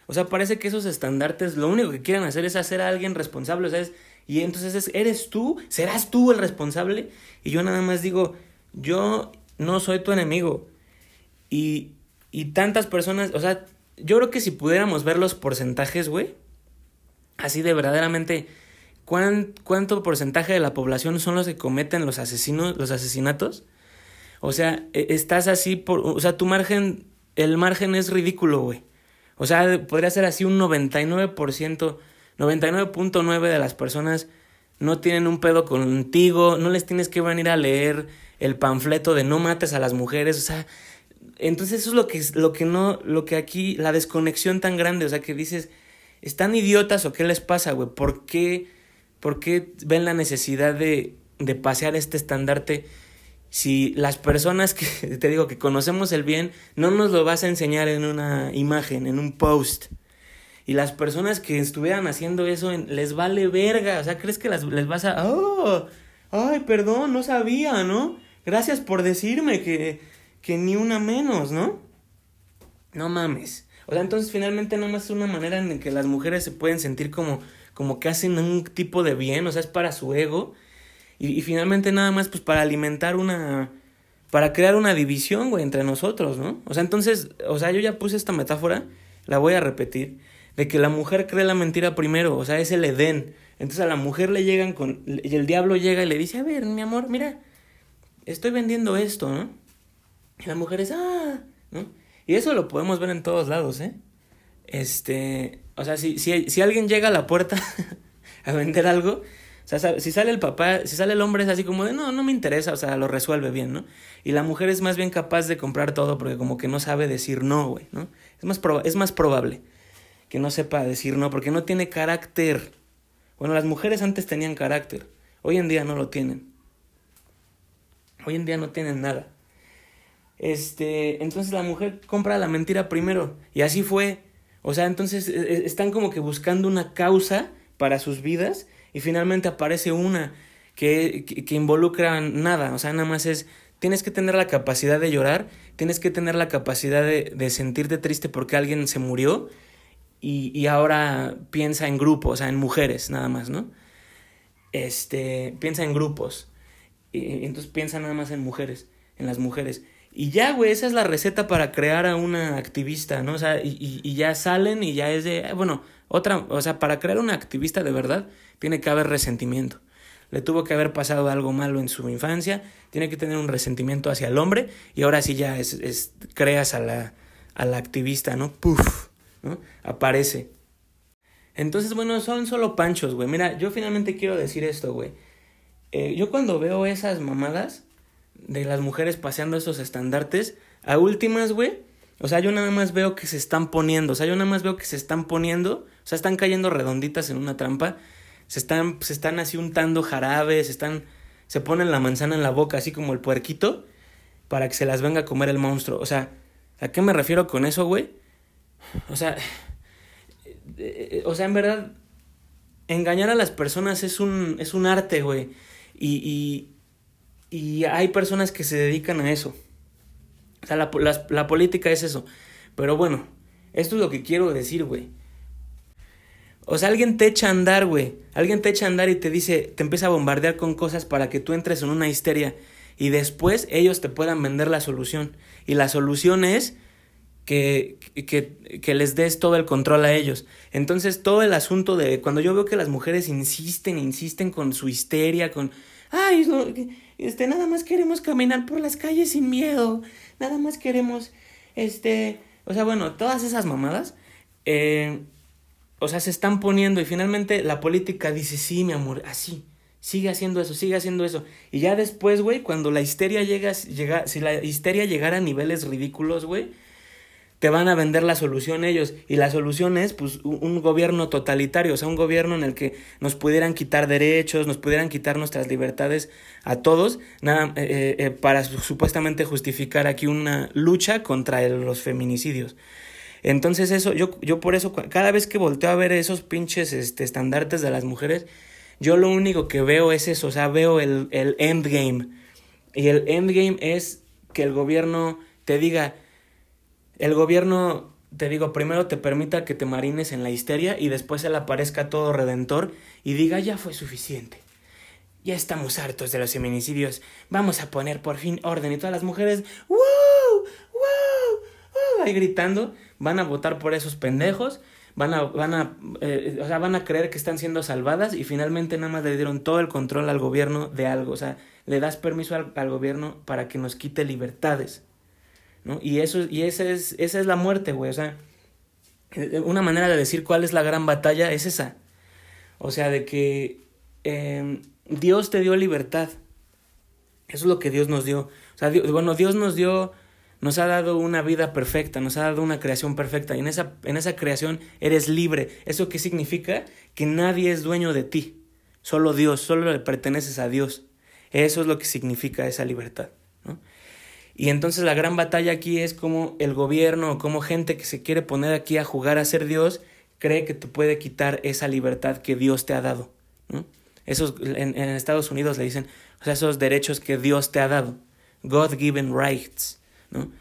o sea, parece que esos estandartes lo único que quieren hacer es hacer a alguien responsable, o sea, es y entonces es, eres tú, serás tú el responsable. Y yo nada más digo, yo no soy tu enemigo. Y, y tantas personas, o sea, yo creo que si pudiéramos ver los porcentajes, güey, así de verdaderamente, ¿cuán, ¿cuánto porcentaje de la población son los que cometen los asesinos, los asesinatos? O sea, e, estás así por, o sea, tu margen, el margen es ridículo, güey. O sea, podría ser así un 99% 99.9 de las personas no tienen un pedo contigo, no les tienes que venir a leer el panfleto de no mates a las mujeres, o sea, entonces eso es lo que lo que no lo que aquí la desconexión tan grande, o sea, que dices, ¿están idiotas o qué les pasa, güey? ¿Por qué por qué ven la necesidad de de pasear este estandarte si las personas que te digo que conocemos el bien no nos lo vas a enseñar en una imagen, en un post? Y las personas que estuvieran haciendo eso les vale verga. O sea, ¿crees que las, les vas a... Oh, ay, perdón, no sabía, ¿no? Gracias por decirme que, que ni una menos, ¿no? No mames. O sea, entonces finalmente no más es una manera en que las mujeres se pueden sentir como, como que hacen un tipo de bien, o sea, es para su ego. Y, y finalmente nada más pues para alimentar una, para crear una división, güey, entre nosotros, ¿no? O sea, entonces, o sea, yo ya puse esta metáfora, la voy a repetir, de que la mujer cree la mentira primero, o sea, es el Edén. Entonces a la mujer le llegan con, y el diablo llega y le dice, a ver, mi amor, mira, estoy vendiendo esto, ¿no? Y la mujer es, ah, ¿no? Y eso lo podemos ver en todos lados, ¿eh? Este, o sea, si, si, si alguien llega a la puerta a vender algo, o sea, si sale el papá, si sale el hombre es así como de, no, no me interesa, o sea, lo resuelve bien, ¿no? Y la mujer es más bien capaz de comprar todo porque como que no sabe decir no, güey, ¿no? Es más, es más probable que no sepa decir no porque no tiene carácter. Bueno, las mujeres antes tenían carácter, hoy en día no lo tienen. Hoy en día no tienen nada. Este, entonces la mujer compra la mentira primero y así fue. O sea, entonces e, e, están como que buscando una causa para sus vidas y finalmente aparece una que, que, involucra nada, o sea, nada más es, tienes que tener la capacidad de llorar, tienes que tener la capacidad de, de sentirte triste porque alguien se murió y, y ahora piensa en grupos, o sea, en mujeres nada más, ¿no? Este, piensa en grupos, y entonces piensa nada más en mujeres, en las mujeres. Y ya, güey, esa es la receta para crear a una activista, ¿no? O sea, y, y, ya salen y ya es de, eh, bueno, otra, o sea, para crear una activista de verdad, tiene que haber resentimiento. Le tuvo que haber pasado algo malo en su infancia, tiene que tener un resentimiento hacia el hombre y ahora sí ya es, es creas a la, a la activista, ¿no? Puf, ¿no? Aparece. Entonces, bueno, son solo panchos, güey. Mira, yo finalmente quiero decir esto, güey. Eh, yo cuando veo esas mamadas de las mujeres paseando esos estandartes, a últimas, güey, o sea, yo nada más veo que se están poniendo, o sea, yo nada más veo que se están poniendo, o sea, están cayendo redonditas en una trampa se están, se están así untando jarabes, se están, se ponen la manzana en la boca, así como el puerquito, para que se las venga a comer el monstruo. O sea, ¿a qué me refiero con eso, güey? O sea, eh, o sea, en verdad, engañar a las personas es un, es un arte, güey. Y, y, y, hay personas que se dedican a eso. O sea, la, la política es eso. Pero bueno, esto es lo que quiero decir, güey. O sea, alguien te echa a andar, güey. Alguien te echa a andar y te dice, te empieza a bombardear con cosas para que tú entres en una histeria y después ellos te puedan vender la solución. Y la solución es que, que, que, les des todo el control a ellos. Entonces, todo el asunto de cuando yo veo que las mujeres insisten, insisten con su histeria, con, ay, este, nada más queremos caminar por las calles sin miedo, nada más queremos, este, o sea, bueno, todas esas mamadas, eh, o sea, se están poniendo y finalmente la política dice, sí, mi amor, así, sigue haciendo eso, sigue haciendo eso. Y ya después, güey, cuando la histeria llega, llega, si la histeria llegara a niveles ridículos, güey, te van a vender la solución ellos. Y la solución es, pues, un gobierno totalitario, o sea, un gobierno en el que nos pudieran quitar derechos, nos pudieran quitar nuestras libertades a todos, nada, eh, eh, para supuestamente justificar aquí una lucha contra los feminicidios. Entonces eso, yo, yo por eso, cada vez que volteo a ver esos pinches este, estandartes de las mujeres, yo lo único que veo es eso, o sea, veo el, el endgame. Y el endgame es que el gobierno te diga, el gobierno, te digo, primero te permita que te marines en la histeria y después él aparezca todo redentor y diga, ya fue suficiente. Ya estamos hartos de los feminicidios. Vamos a poner por fin orden. Y todas las mujeres, ¡wow! ¡wow! Ahí gritando van a votar por esos pendejos, van a, van a, eh, o sea, van a creer que están siendo salvadas y finalmente nada más le dieron todo el control al gobierno de algo, o sea, le das permiso al, al gobierno para que nos quite libertades, Y eso, y esa es, esa es la muerte, güey, o sea, una manera de decir cuál es la gran batalla es esa, o sea, de que em, Dios te dio libertad, eso es lo que Dios nos dio, o sea, bueno, Dios nos dio nos ha dado una vida perfecta, nos ha dado una creación perfecta y en esa, en esa creación eres libre. ¿Eso qué significa? Que nadie es dueño de ti, solo Dios, solo le perteneces a Dios. Eso es lo que significa esa libertad. ¿no? Y entonces la gran batalla aquí es como el gobierno o como gente que se quiere poner aquí a jugar a ser Dios cree que te puede quitar esa libertad que Dios te ha dado. ¿no? Esos, en, en Estados Unidos le dicen, o sea, esos derechos que Dios te ha dado. God-given rights. ¿no?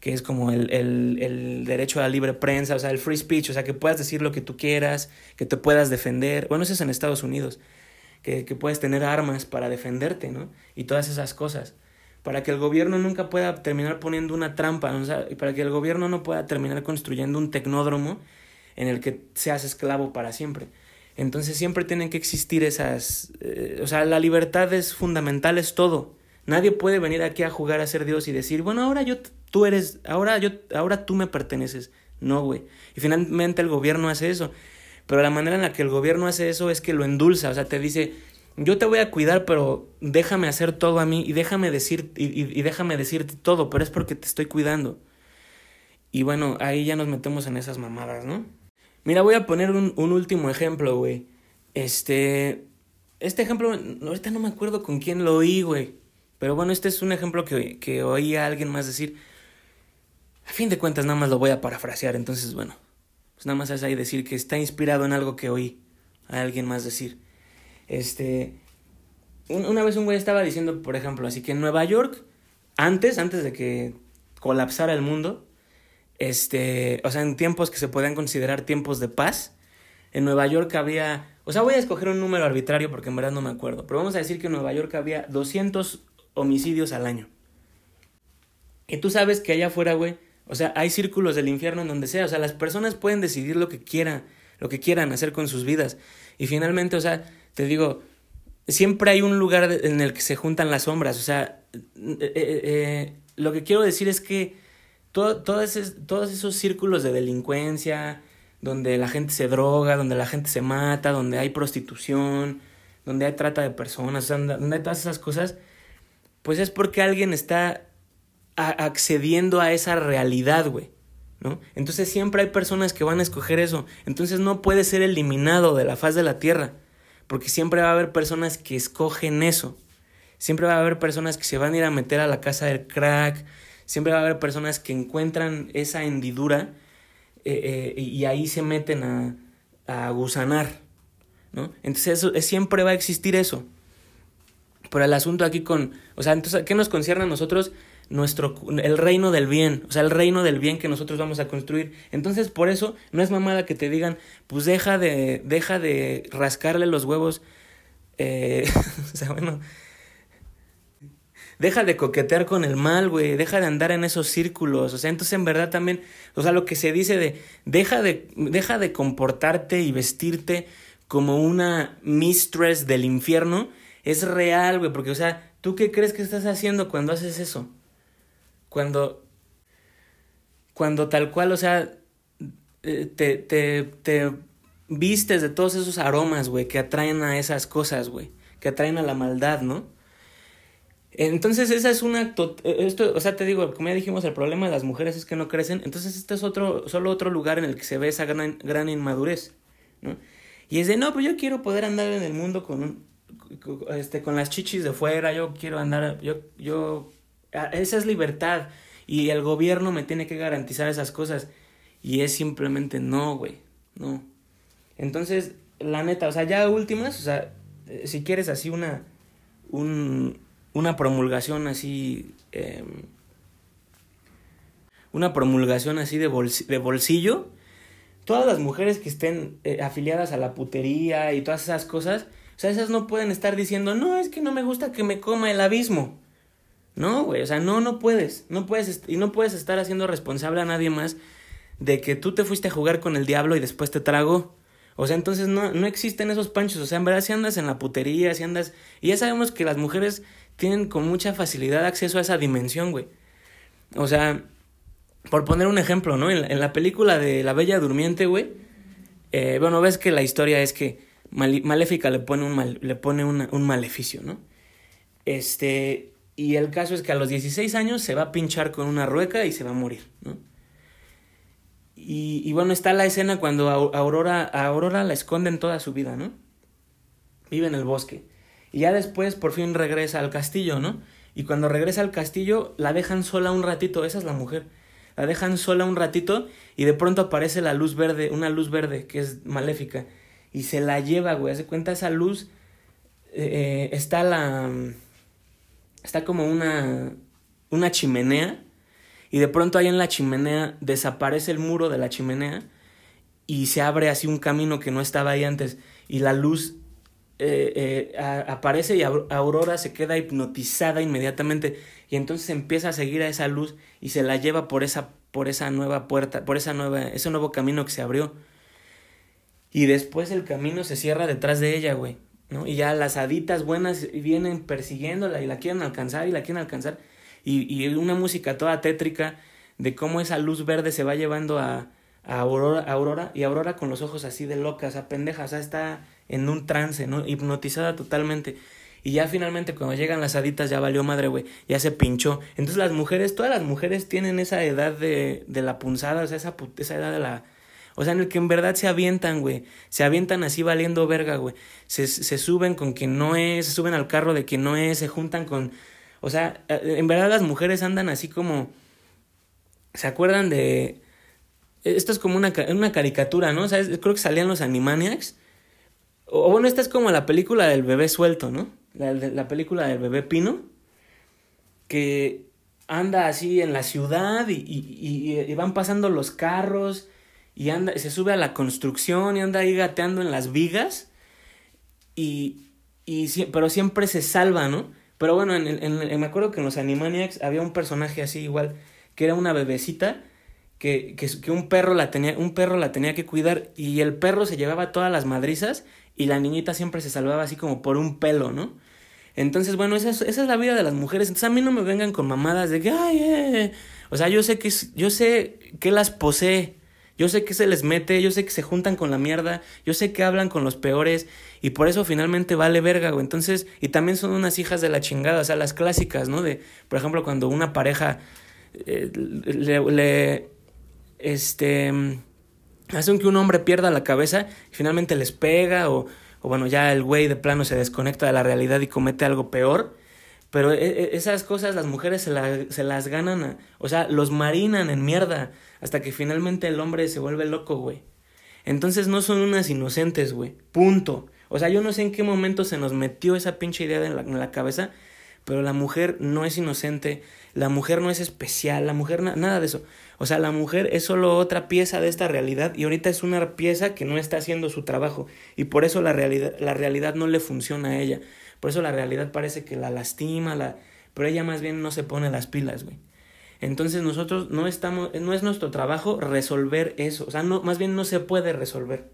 Que es como el, el, el, derecho a la libre prensa, o sea, el free speech, o sea, que puedas decir lo que tú quieras, que te puedas defender. Bueno, eso es en Estados Unidos, que, que puedes tener armas para defenderte, ¿no? Y todas esas cosas. Para que el gobierno nunca pueda terminar poniendo una trampa, o sea, para que el gobierno no pueda terminar construyendo un tecnódromo en el que seas esclavo para siempre. Entonces siempre tienen que existir esas... Eh, o sea, la libertad es fundamental, es todo. Nadie puede venir aquí a jugar a ser Dios y decir, bueno, ahora yo, tú eres, ahora yo, ahora tú me perteneces. No, güey. Y finalmente el gobierno hace eso. Pero la manera en la que el gobierno hace eso es que lo endulza, o sea, te dice, yo te voy a cuidar, pero déjame hacer todo a mí y déjame decir, y, déjame decirte todo, pero es porque te estoy cuidando. Y bueno, ahí ya nos metemos en esas mamadas, ¿no? Mira, voy a poner un, un último ejemplo, güey. Este. Este ejemplo, ahorita no me acuerdo con quién lo oí, güey. Pero bueno, este es un ejemplo que, que oí a alguien más decir. A fin de cuentas, nada más lo voy a parafrasear. Entonces, bueno, pues nada más es ahí decir que está inspirado en algo que oí a alguien más decir. Este. una vez un güey estaba diciendo, por ejemplo, así que en Nueva York, antes, antes de que colapsara el mundo, este, o sea, en tiempos que se podían considerar tiempos de paz, en Nueva York había, o sea, voy a escoger un número arbitrario porque en verdad no me acuerdo, pero vamos a decir que en Nueva York había 200 homicidios al año. Y tú sabes que allá afuera, güey, o sea, hay círculos del infierno en donde sea, o sea, las personas pueden decidir lo que quieran, lo que quieran hacer con sus vidas. Y finalmente, o sea, te digo, siempre hay un lugar en el que se juntan las sombras, o sea, eh, eh, eh, lo que quiero decir es que todos esos círculos de delincuencia, donde la gente se droga, donde la gente se mata, donde hay prostitución, donde hay trata de personas, donde hay todas esas cosas, pues es porque alguien está accediendo a esa realidad, güey. ¿No? Entonces siempre hay personas que van a escoger eso. Entonces no puede ser eliminado de la faz de la tierra. Porque siempre va a haber personas que escogen eso. Siempre va a haber personas que se van a ir a meter a la casa del crack, siempre va a haber personas que encuentran esa hendidura eh, eh, y ahí se meten a, a gusanar, ¿no? Entonces eso, siempre va a existir eso. Pero el asunto aquí con, o sea, entonces, ¿qué nos concierne a nosotros? Nuestro, el reino del bien, o sea, el reino del bien que nosotros vamos a construir. Entonces, por eso, no es mamada que te digan, pues deja de, deja de rascarle los huevos, eh, o sea, bueno, deja de coquetear con el mal, güey, deja de andar en esos círculos, o sea, entonces en verdad también, o sea, lo que se dice de, deja de, deja de comportarte y vestirte como una mistress del infierno, es real, güey, porque, o sea, ¿tú qué crees que estás haciendo cuando haces eso? Cuando, cuando tal cual, o sea, eh, te, te, te vistes de todos esos aromas, güey, que atraen a esas cosas, güey, que atraen a la maldad, ¿no? Entonces esa es una... Esto, o sea, te digo, como ya dijimos, el problema de las mujeres es que no crecen. Entonces este es otro, solo otro lugar en el que se ve esa gran, gran inmadurez, ¿no? Y es de, no, pues yo quiero poder andar en el mundo con, este, con las chichis de fuera, yo quiero andar, yo, yo, esa es libertad. Y el gobierno me tiene que garantizar esas cosas. Y es simplemente no, güey, no. Entonces, la neta, o sea, ya últimas, o sea, eh, si quieres así una, un, una promulgación así, eh, una promulgación así de, de, bolsillo, todas las mujeres que estén eh, afiliadas a la putería y todas esas cosas, o sea, esas no pueden estar diciendo, no, es que no me gusta que me coma el abismo. No, güey, o sea, no, no puedes, no puedes, y no puedes estar haciendo responsable a nadie más de que tú te fuiste a jugar con el diablo y después te tragó. O sea, entonces no, no existen esos panchos. O sea, en verdad, si andas en la putería, si andas. Y ya sabemos que las mujeres tienen con mucha facilidad acceso a esa dimensión, güey. O sea, por poner un ejemplo, ¿no? En, la película de La Bella Durmiente, güey, eh, bueno, ves que la historia es que Maléfica le pone, un, le pone un maleficio, ¿no? Este, y el caso es que a los 16 años se va a pinchar con una rueca y se va a morir, ¿no? Y, y bueno, está la escena cuando Aurora, a Aurora la esconden toda su vida, ¿no? Vive en el bosque. Y ya después por fin regresa al castillo, ¿no? Y cuando regresa al castillo la dejan sola un ratito, esa es la mujer. La dejan sola un ratito y de pronto aparece la luz verde, una luz verde que es maléfica. Y se la lleva, güey. Hace cuenta esa luz. Eh, eh, está la. Está como una. Una chimenea. Y de pronto ahí en la chimenea desaparece el muro de la chimenea. Y se abre así un camino que no estaba ahí antes. Y la luz eh, eh, aparece y Aurora se queda hipnotizada inmediatamente y entonces empieza a seguir a esa luz y se la lleva por esa, por esa nueva puerta, por esa nueva, ese nuevo camino que se abrió. Y después el camino se cierra detrás de ella, güey. ¿No? Y ya las haditas buenas vienen persiguiéndola y la quieren alcanzar y la quieren alcanzar. Y, y una música toda tétrica de cómo esa luz verde se va llevando a, a Aurora, Aurora y Aurora con los ojos así de loca, o sea, pendeja, o sea, está en un trance, ¿no? Hipnotizada totalmente. Y ya finalmente cuando llegan las haditas ya valió madre, güey, ya se pinchó. Entonces las mujeres, todas las mujeres tienen esa edad de, de la punzada, o sea, esa, esa edad de la... O sea, en el que en verdad se avientan, güey. Se avientan así valiendo verga, güey. Se, se suben con quien no es, se suben al carro de quien no es, se juntan con... O sea, eh, en verdad las mujeres andan así como... ¿Se acuerdan de esto es como una, una caricatura, ¿no? O sea, creo que salían los Animaniacs. O, bueno, esta es como la película del bebé suelto, ¿no? La, la película del bebé Pino. Que anda así en la ciudad y, y, y, van pasando los carros y anda, se sube a la construcción y anda ahí gateando en las vigas. Y, y, pero siempre se salva, ¿no? Pero bueno, en, en, me acuerdo que en los Animaniacs había un personaje así igual, que era una bebecita que, que, que, un, perro la tenía, un perro la tenía que cuidar y el perro se llevaba todas las madrizas y la niñita siempre se salvaba así como por un pelo, ¿no? Entonces, bueno, esa es, esa es la vida de las mujeres. Entonces a mí no me vengan con mamadas de que, ay, eh". o sea, yo sé que, yo sé que las posee, yo sé que se les mete, yo sé que se juntan con la mierda, yo sé que hablan con los peores y por eso finalmente vale verga, güey. Entonces, y también son unas hijas de la chingada, o sea, las clásicas, ¿no? De, por ejemplo, cuando una pareja eh, le este, hacen que un hombre pierda la cabeza y finalmente les pega o, o bueno, ya el güey de plano se desconecta de la realidad y comete algo peor. Pero e, e, esas cosas las mujeres se, se las ganan, o sea, los marinan en mierda hasta que finalmente el hombre se vuelve loco, güey. Entonces no son unas inocentes, güey. Punto. O sea, yo no sé en qué momento se nos metió esa pinche idea en la, cabeza, pero la mujer no es inocente, la mujer no es especial, la mujer nada de eso. O sea, la mujer es solo otra pieza de esta realidad y ahorita es una pieza que no está haciendo su trabajo y por eso la realidad, la realidad no le funciona a ella. Por eso la realidad parece que la lastima, la... pero ella más bien no se pone las pilas, güey. Entonces nosotros no estamos, no es nuestro trabajo resolver eso, o sea, no, más bien no se puede resolver,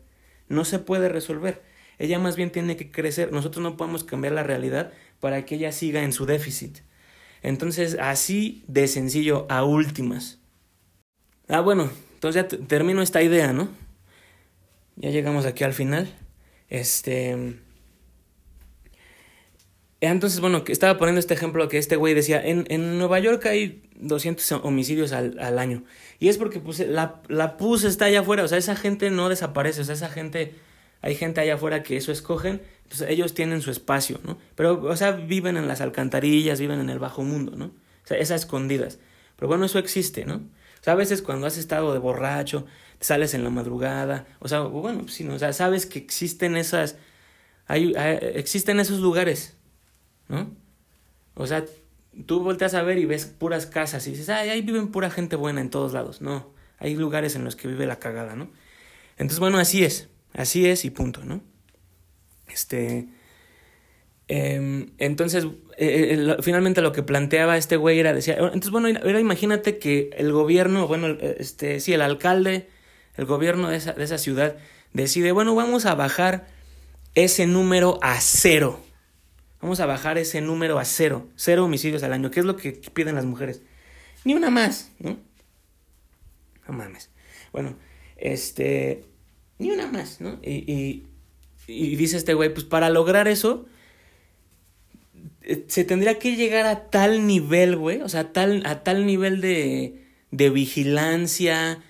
no se puede resolver. Ella más bien tiene que crecer, nosotros no podemos cambiar la realidad para que ella siga en su déficit. Entonces, así de sencillo, a últimas. Ah, bueno, entonces ya termino esta idea, ¿no? Ya llegamos aquí al final. Este. Entonces, bueno, estaba poniendo este ejemplo que este güey decía, en, en Nueva York hay 200 homicidios al, al año. Y es porque pues, la, la PUS está allá afuera, o sea, esa gente no desaparece, o sea, esa gente, hay gente allá afuera que eso escogen, entonces ellos tienen su espacio, ¿no? Pero, o sea, viven en las alcantarillas, viven en el bajo mundo, ¿no? O sea, esas escondidas. Pero bueno, eso existe, ¿no? O sea, a veces cuando has estado de borracho, sales en la madrugada, o sea, bueno, pues, o sea, sabes que existen esas, hay, existen esos lugares, ¿no? O sea, tú volteas a ver y ves puras casas y dices, ay, ahí viven pura gente buena en todos lados. No, hay lugares en los que vive la cagada, ¿no? Entonces, bueno, así es, así es y punto, ¿no? Este, Em, entonces, eh, eh, finalmente lo que planteaba este güey era, decía, entonces bueno, imagínate que el gobierno, bueno, este, sí, el alcalde, el gobierno de esa, de esa ciudad decide, bueno, vamos a bajar ese número a cero. Vamos a bajar ese número a cero. Cero homicidios al año. ¿Qué es lo que piden las mujeres? Ni una más, ¿no? No mames. Bueno, este. Ni una más, ¿no? Y, y, dice este güey, pues para lograr eso, eh, se tendría que llegar a tal nivel, güey, o sea, tal, a tal nivel de, de vigilancia,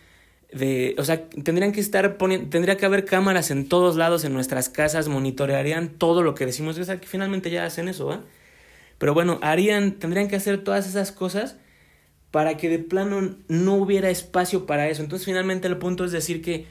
de, o sea, tendrían que estar poniendo, tendría que haber cámaras en todos lados en nuestras casas, monitorearían todo lo que decimos, o sea, que finalmente ya hacen eso, ¿va? Pero bueno, harían, tendrían que hacer todas esas cosas para que de plano no hubiera espacio para eso. Entonces, finalmente el punto es decir que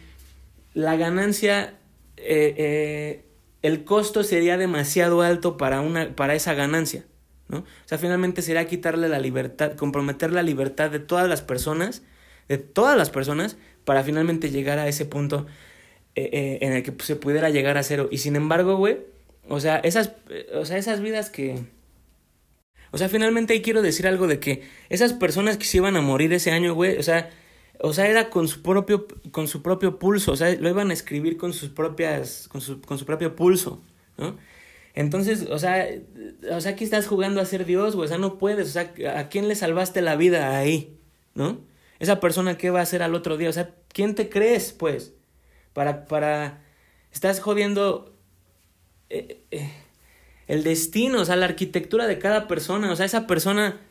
la ganancia eh, eh, el costo sería demasiado alto para, una, para esa ganancia. ¿no? O sea, finalmente sería quitarle la libertad, comprometer la libertad de todas las personas, de todas las personas, para finalmente llegar a ese punto eh, eh, en el que se pudiera llegar a cero. Y sin embargo, güey, O sea, esas, o sea, esas vidas que... O sea, finalmente ahí quiero decir algo de que esas personas que se iban a morir ese año, güey, o sea, o sea, era con su propio, con su propio pulso, o sea, lo iban a escribir con sus propias, con su, con su propio pulso, ¿no? Entonces, o sea, o sea, aquí estás jugando a ser Dios, güey, o sea, no puedes, o sea, ¿a quién le salvaste la vida ahí, no? Esa persona, ¿qué va a hacer al otro día? O sea, ¿quién te crees, pues? Para, para, estás jodiendo eh, eh, el destino, o sea, la arquitectura de cada persona, o sea, esa persona,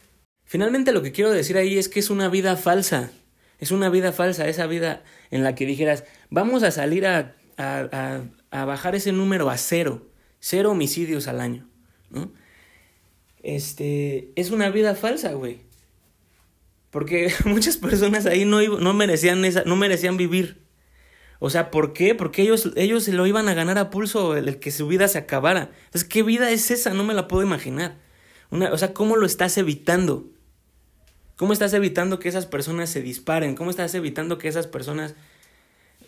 finalmente lo que quiero decir ahí es que es una vida falsa, es una vida falsa, esa vida en la que dijeras, vamos a salir a, a, a, bajar ese número a cero, cero homicidios al año, ¿no? Este, es una vida falsa, güey. Porque muchas personas ahí no, no, merecían esa, no merecían vivir. O sea, ¿por qué? Porque ellos, ellos se lo iban a ganar a pulso el, que su vida se acabara. Entonces, ¿qué vida es esa? No me la puedo imaginar. Una, o sea, ¿cómo lo estás evitando? ¿Cómo estás evitando que esas personas se disparen? ¿Cómo estás evitando que esas personas...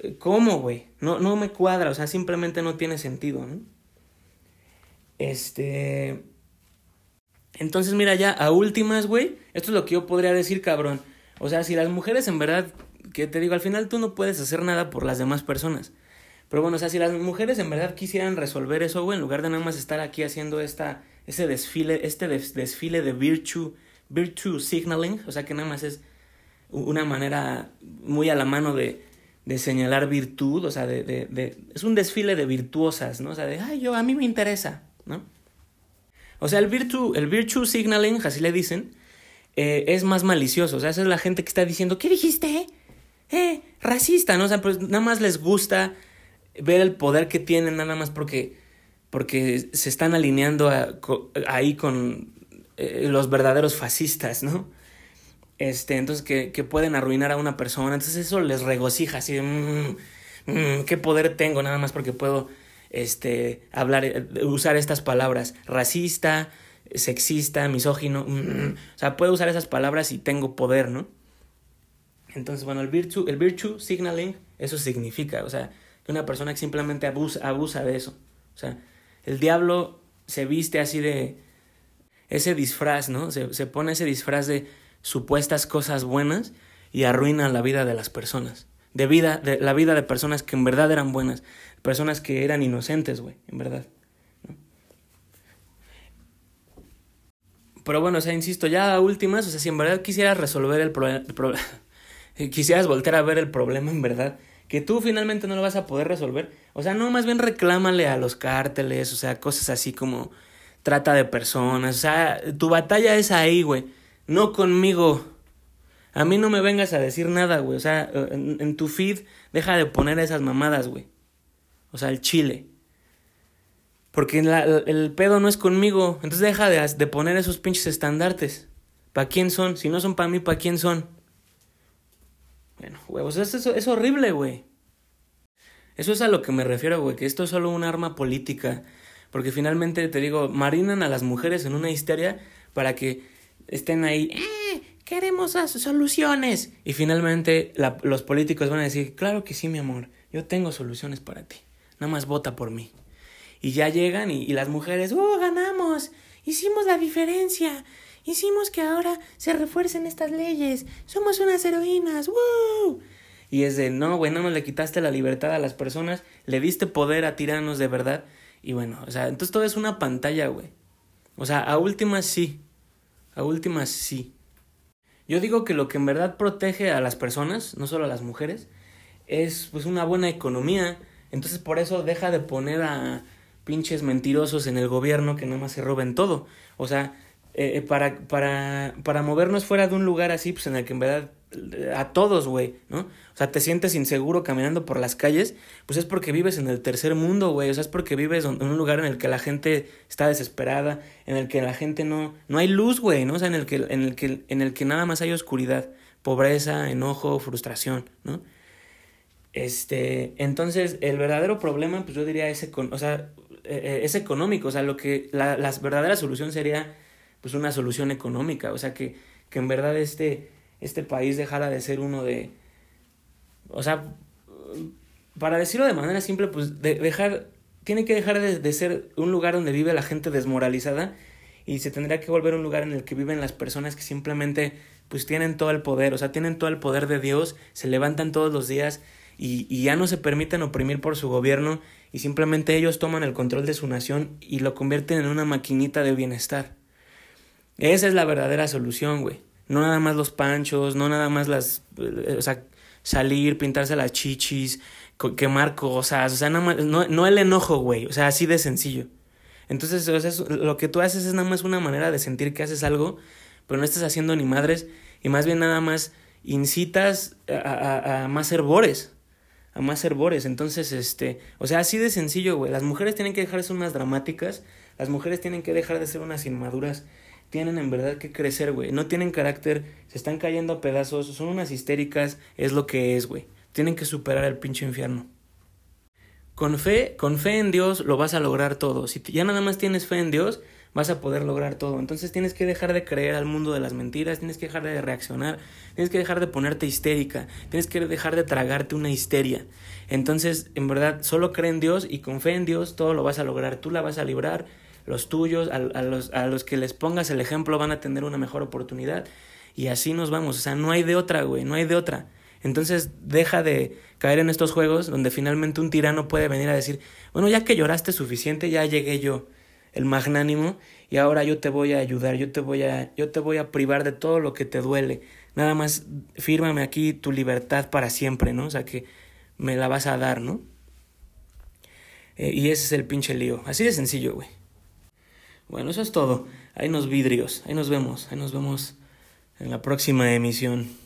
Eh, ¿Cómo, güey? No, no me cuadra, o sea, simplemente no tiene sentido, ¿no? Este... Entonces, mira, ya a últimas, güey, esto es lo que yo podría decir, cabrón. O sea, si las mujeres en verdad que te digo, al final tú no puedes hacer nada por las demás personas. Pero bueno, o sea, si las mujeres en verdad quisieran resolver eso, güey, en lugar de nada más estar aquí haciendo esta, ese desfile, este desfile de virtue, virtue signaling, o sea, que nada más es una manera muy a la mano de, de señalar virtud, o sea, de, de, es un desfile de virtuosas, ¿no? O sea, de, ay, yo, a mí me interesa, ¿no? O sea, el virtue, el signaling, así le dicen, eh, es más malicioso, o sea, esa es la gente que está diciendo, ¿qué dijiste? eh, racista, ¿no? O sea, pues nada más les gusta ver el poder que tienen, nada más porque, porque se están alineando ahí con eh, los verdaderos fascistas, ¿no? Este, entonces que, que, pueden arruinar a una persona, entonces eso les regocija, así de, mmm, mmm, qué poder tengo, nada más porque puedo, este, hablar, usar estas palabras, racista, sexista, misógino, mmm, o sea, puedo usar esas palabras y tengo poder, ¿no? Entonces, bueno, el virtue, el virtue signaling, eso significa, o sea, que una persona que simplemente abusa, abusa de eso. O sea, el diablo se viste así de ese disfraz, ¿no? Se, se pone ese disfraz de supuestas cosas buenas y arruina la vida de las personas. De vida, de la vida de personas que en verdad eran buenas, personas que eran inocentes, güey, en verdad. Pero bueno, o sea, insisto, ya últimas, o sea, si en verdad quisieras resolver el, problema quisieras volver a ver el problema en verdad, que tú finalmente no lo vas a poder resolver. O sea, no, más bien reclámale a los cárteles, o sea, cosas así como trata de personas. O sea, tu batalla es ahí, güey, no conmigo. A mí no me vengas a decir nada, güey. O sea, en, tu feed deja de poner esas mamadas, güey. O sea, el chile. Porque el pedo no es conmigo. Entonces deja de, poner esos pinches estandartes. ¿Para quién son? Si no son para mí, ¿para quién son? Bueno, huevos, eso es, horrible, güey. Eso es a lo que me refiero, güey, que esto es solo un arma política. Porque finalmente, te digo, marinan a las mujeres en una histeria para que estén ahí, ¡eh! Queremos soluciones. Y finalmente los políticos van a decir, claro que sí, mi amor, yo tengo soluciones para ti. Nada más vota por mí. Y ya llegan y, y las mujeres, ¡oh, ganamos! Hicimos la diferencia. Hicimos que ahora se refuercen estas leyes. Somos unas heroínas. ¡Woo! Y es de, no, güey, no le quitaste la libertad a las personas, le diste poder a tiranos de verdad. Y bueno, o sea, entonces todo es una pantalla, güey. O sea, a últimas sí. A últimas sí. Yo digo que lo que en verdad protege a las personas, no solo a las mujeres, es pues una buena economía. Entonces por eso deja de poner a pinches mentirosos en el gobierno que nada más se roben todo. O sea, eh, eh, para, para, para movernos fuera de un lugar así, pues en el que en verdad eh, a todos, güey, ¿no? O sea, te sientes inseguro caminando por las calles, pues es porque vives en el tercer mundo, güey, o sea, es porque vives en un lugar en el que la gente está desesperada, en el que la gente no, no hay luz, güey, ¿no? O sea, en el que, en el que, en el que nada más hay oscuridad, pobreza, enojo, frustración, ¿no? Este, entonces, el verdadero problema, pues yo diría, es, o sea, es económico, o sea, lo que, la, la verdadera solución sería pues una solución económica, o sea que, que en verdad este, este país dejara de ser uno de, o sea, para decirlo de manera simple, pues de dejar tiene que dejar de, de ser un lugar donde vive la gente desmoralizada y se tendría que volver un lugar en el que viven las personas que simplemente pues tienen todo el poder, o sea, tienen todo el poder de Dios, se levantan todos los días y, ya no se permiten oprimir por su gobierno y simplemente ellos toman el control de su nación y lo convierten en una maquinita de bienestar. Esa es la verdadera solución, güey. No nada más los panchos, no nada más las... Eh, o sea, salir, pintarse las chichis, quemar cosas, o sea, nada más, no, no el enojo, güey, o sea, así de sencillo. Entonces, o sea, lo que tú haces es nada más una manera de sentir que haces algo, pero no estás haciendo ni madres, y más bien nada más incitas a, a, a más herbores, a más herbores. Entonces, este, o sea, así de sencillo, güey. Las mujeres tienen que dejar de ser unas dramáticas, las mujeres tienen que dejar de ser unas inmaduras, tienen en verdad que crecer, güey. No tienen carácter, se están cayendo a pedazos, son unas histéricas, es lo que es, güey. Tienen que superar el pinche infierno. Con fe, con fe en Dios lo vas a lograr todo. Si ya nada más tienes fe en Dios, vas a poder lograr todo. Entonces tienes que dejar de creer al mundo de las mentiras, tienes que dejar de reaccionar, tienes que dejar de ponerte histérica, tienes que dejar de tragarte una histeria. Entonces, en verdad, solo cree en Dios y con fe en Dios todo lo vas a lograr. Tú la vas a librar, los tuyos, a, a los, a los que les pongas el ejemplo van a tener una mejor oportunidad. Y así nos vamos. O sea, no hay de otra, güey, no hay de otra. Entonces deja de caer en estos juegos donde finalmente un tirano puede venir a decir, bueno, ya que lloraste suficiente, ya llegué yo, el magnánimo, y ahora yo te voy a ayudar, yo te voy a, yo te voy a privar de todo lo que te duele. Nada más fírmame aquí tu libertad para siempre, ¿no? O sea que me la vas a dar, ¿no? Eh, y ese es el pinche lío. Así de sencillo, güey. Bueno, eso es todo. Ahí nos vidrios. Ahí nos vemos. Ahí nos vemos en la próxima emisión.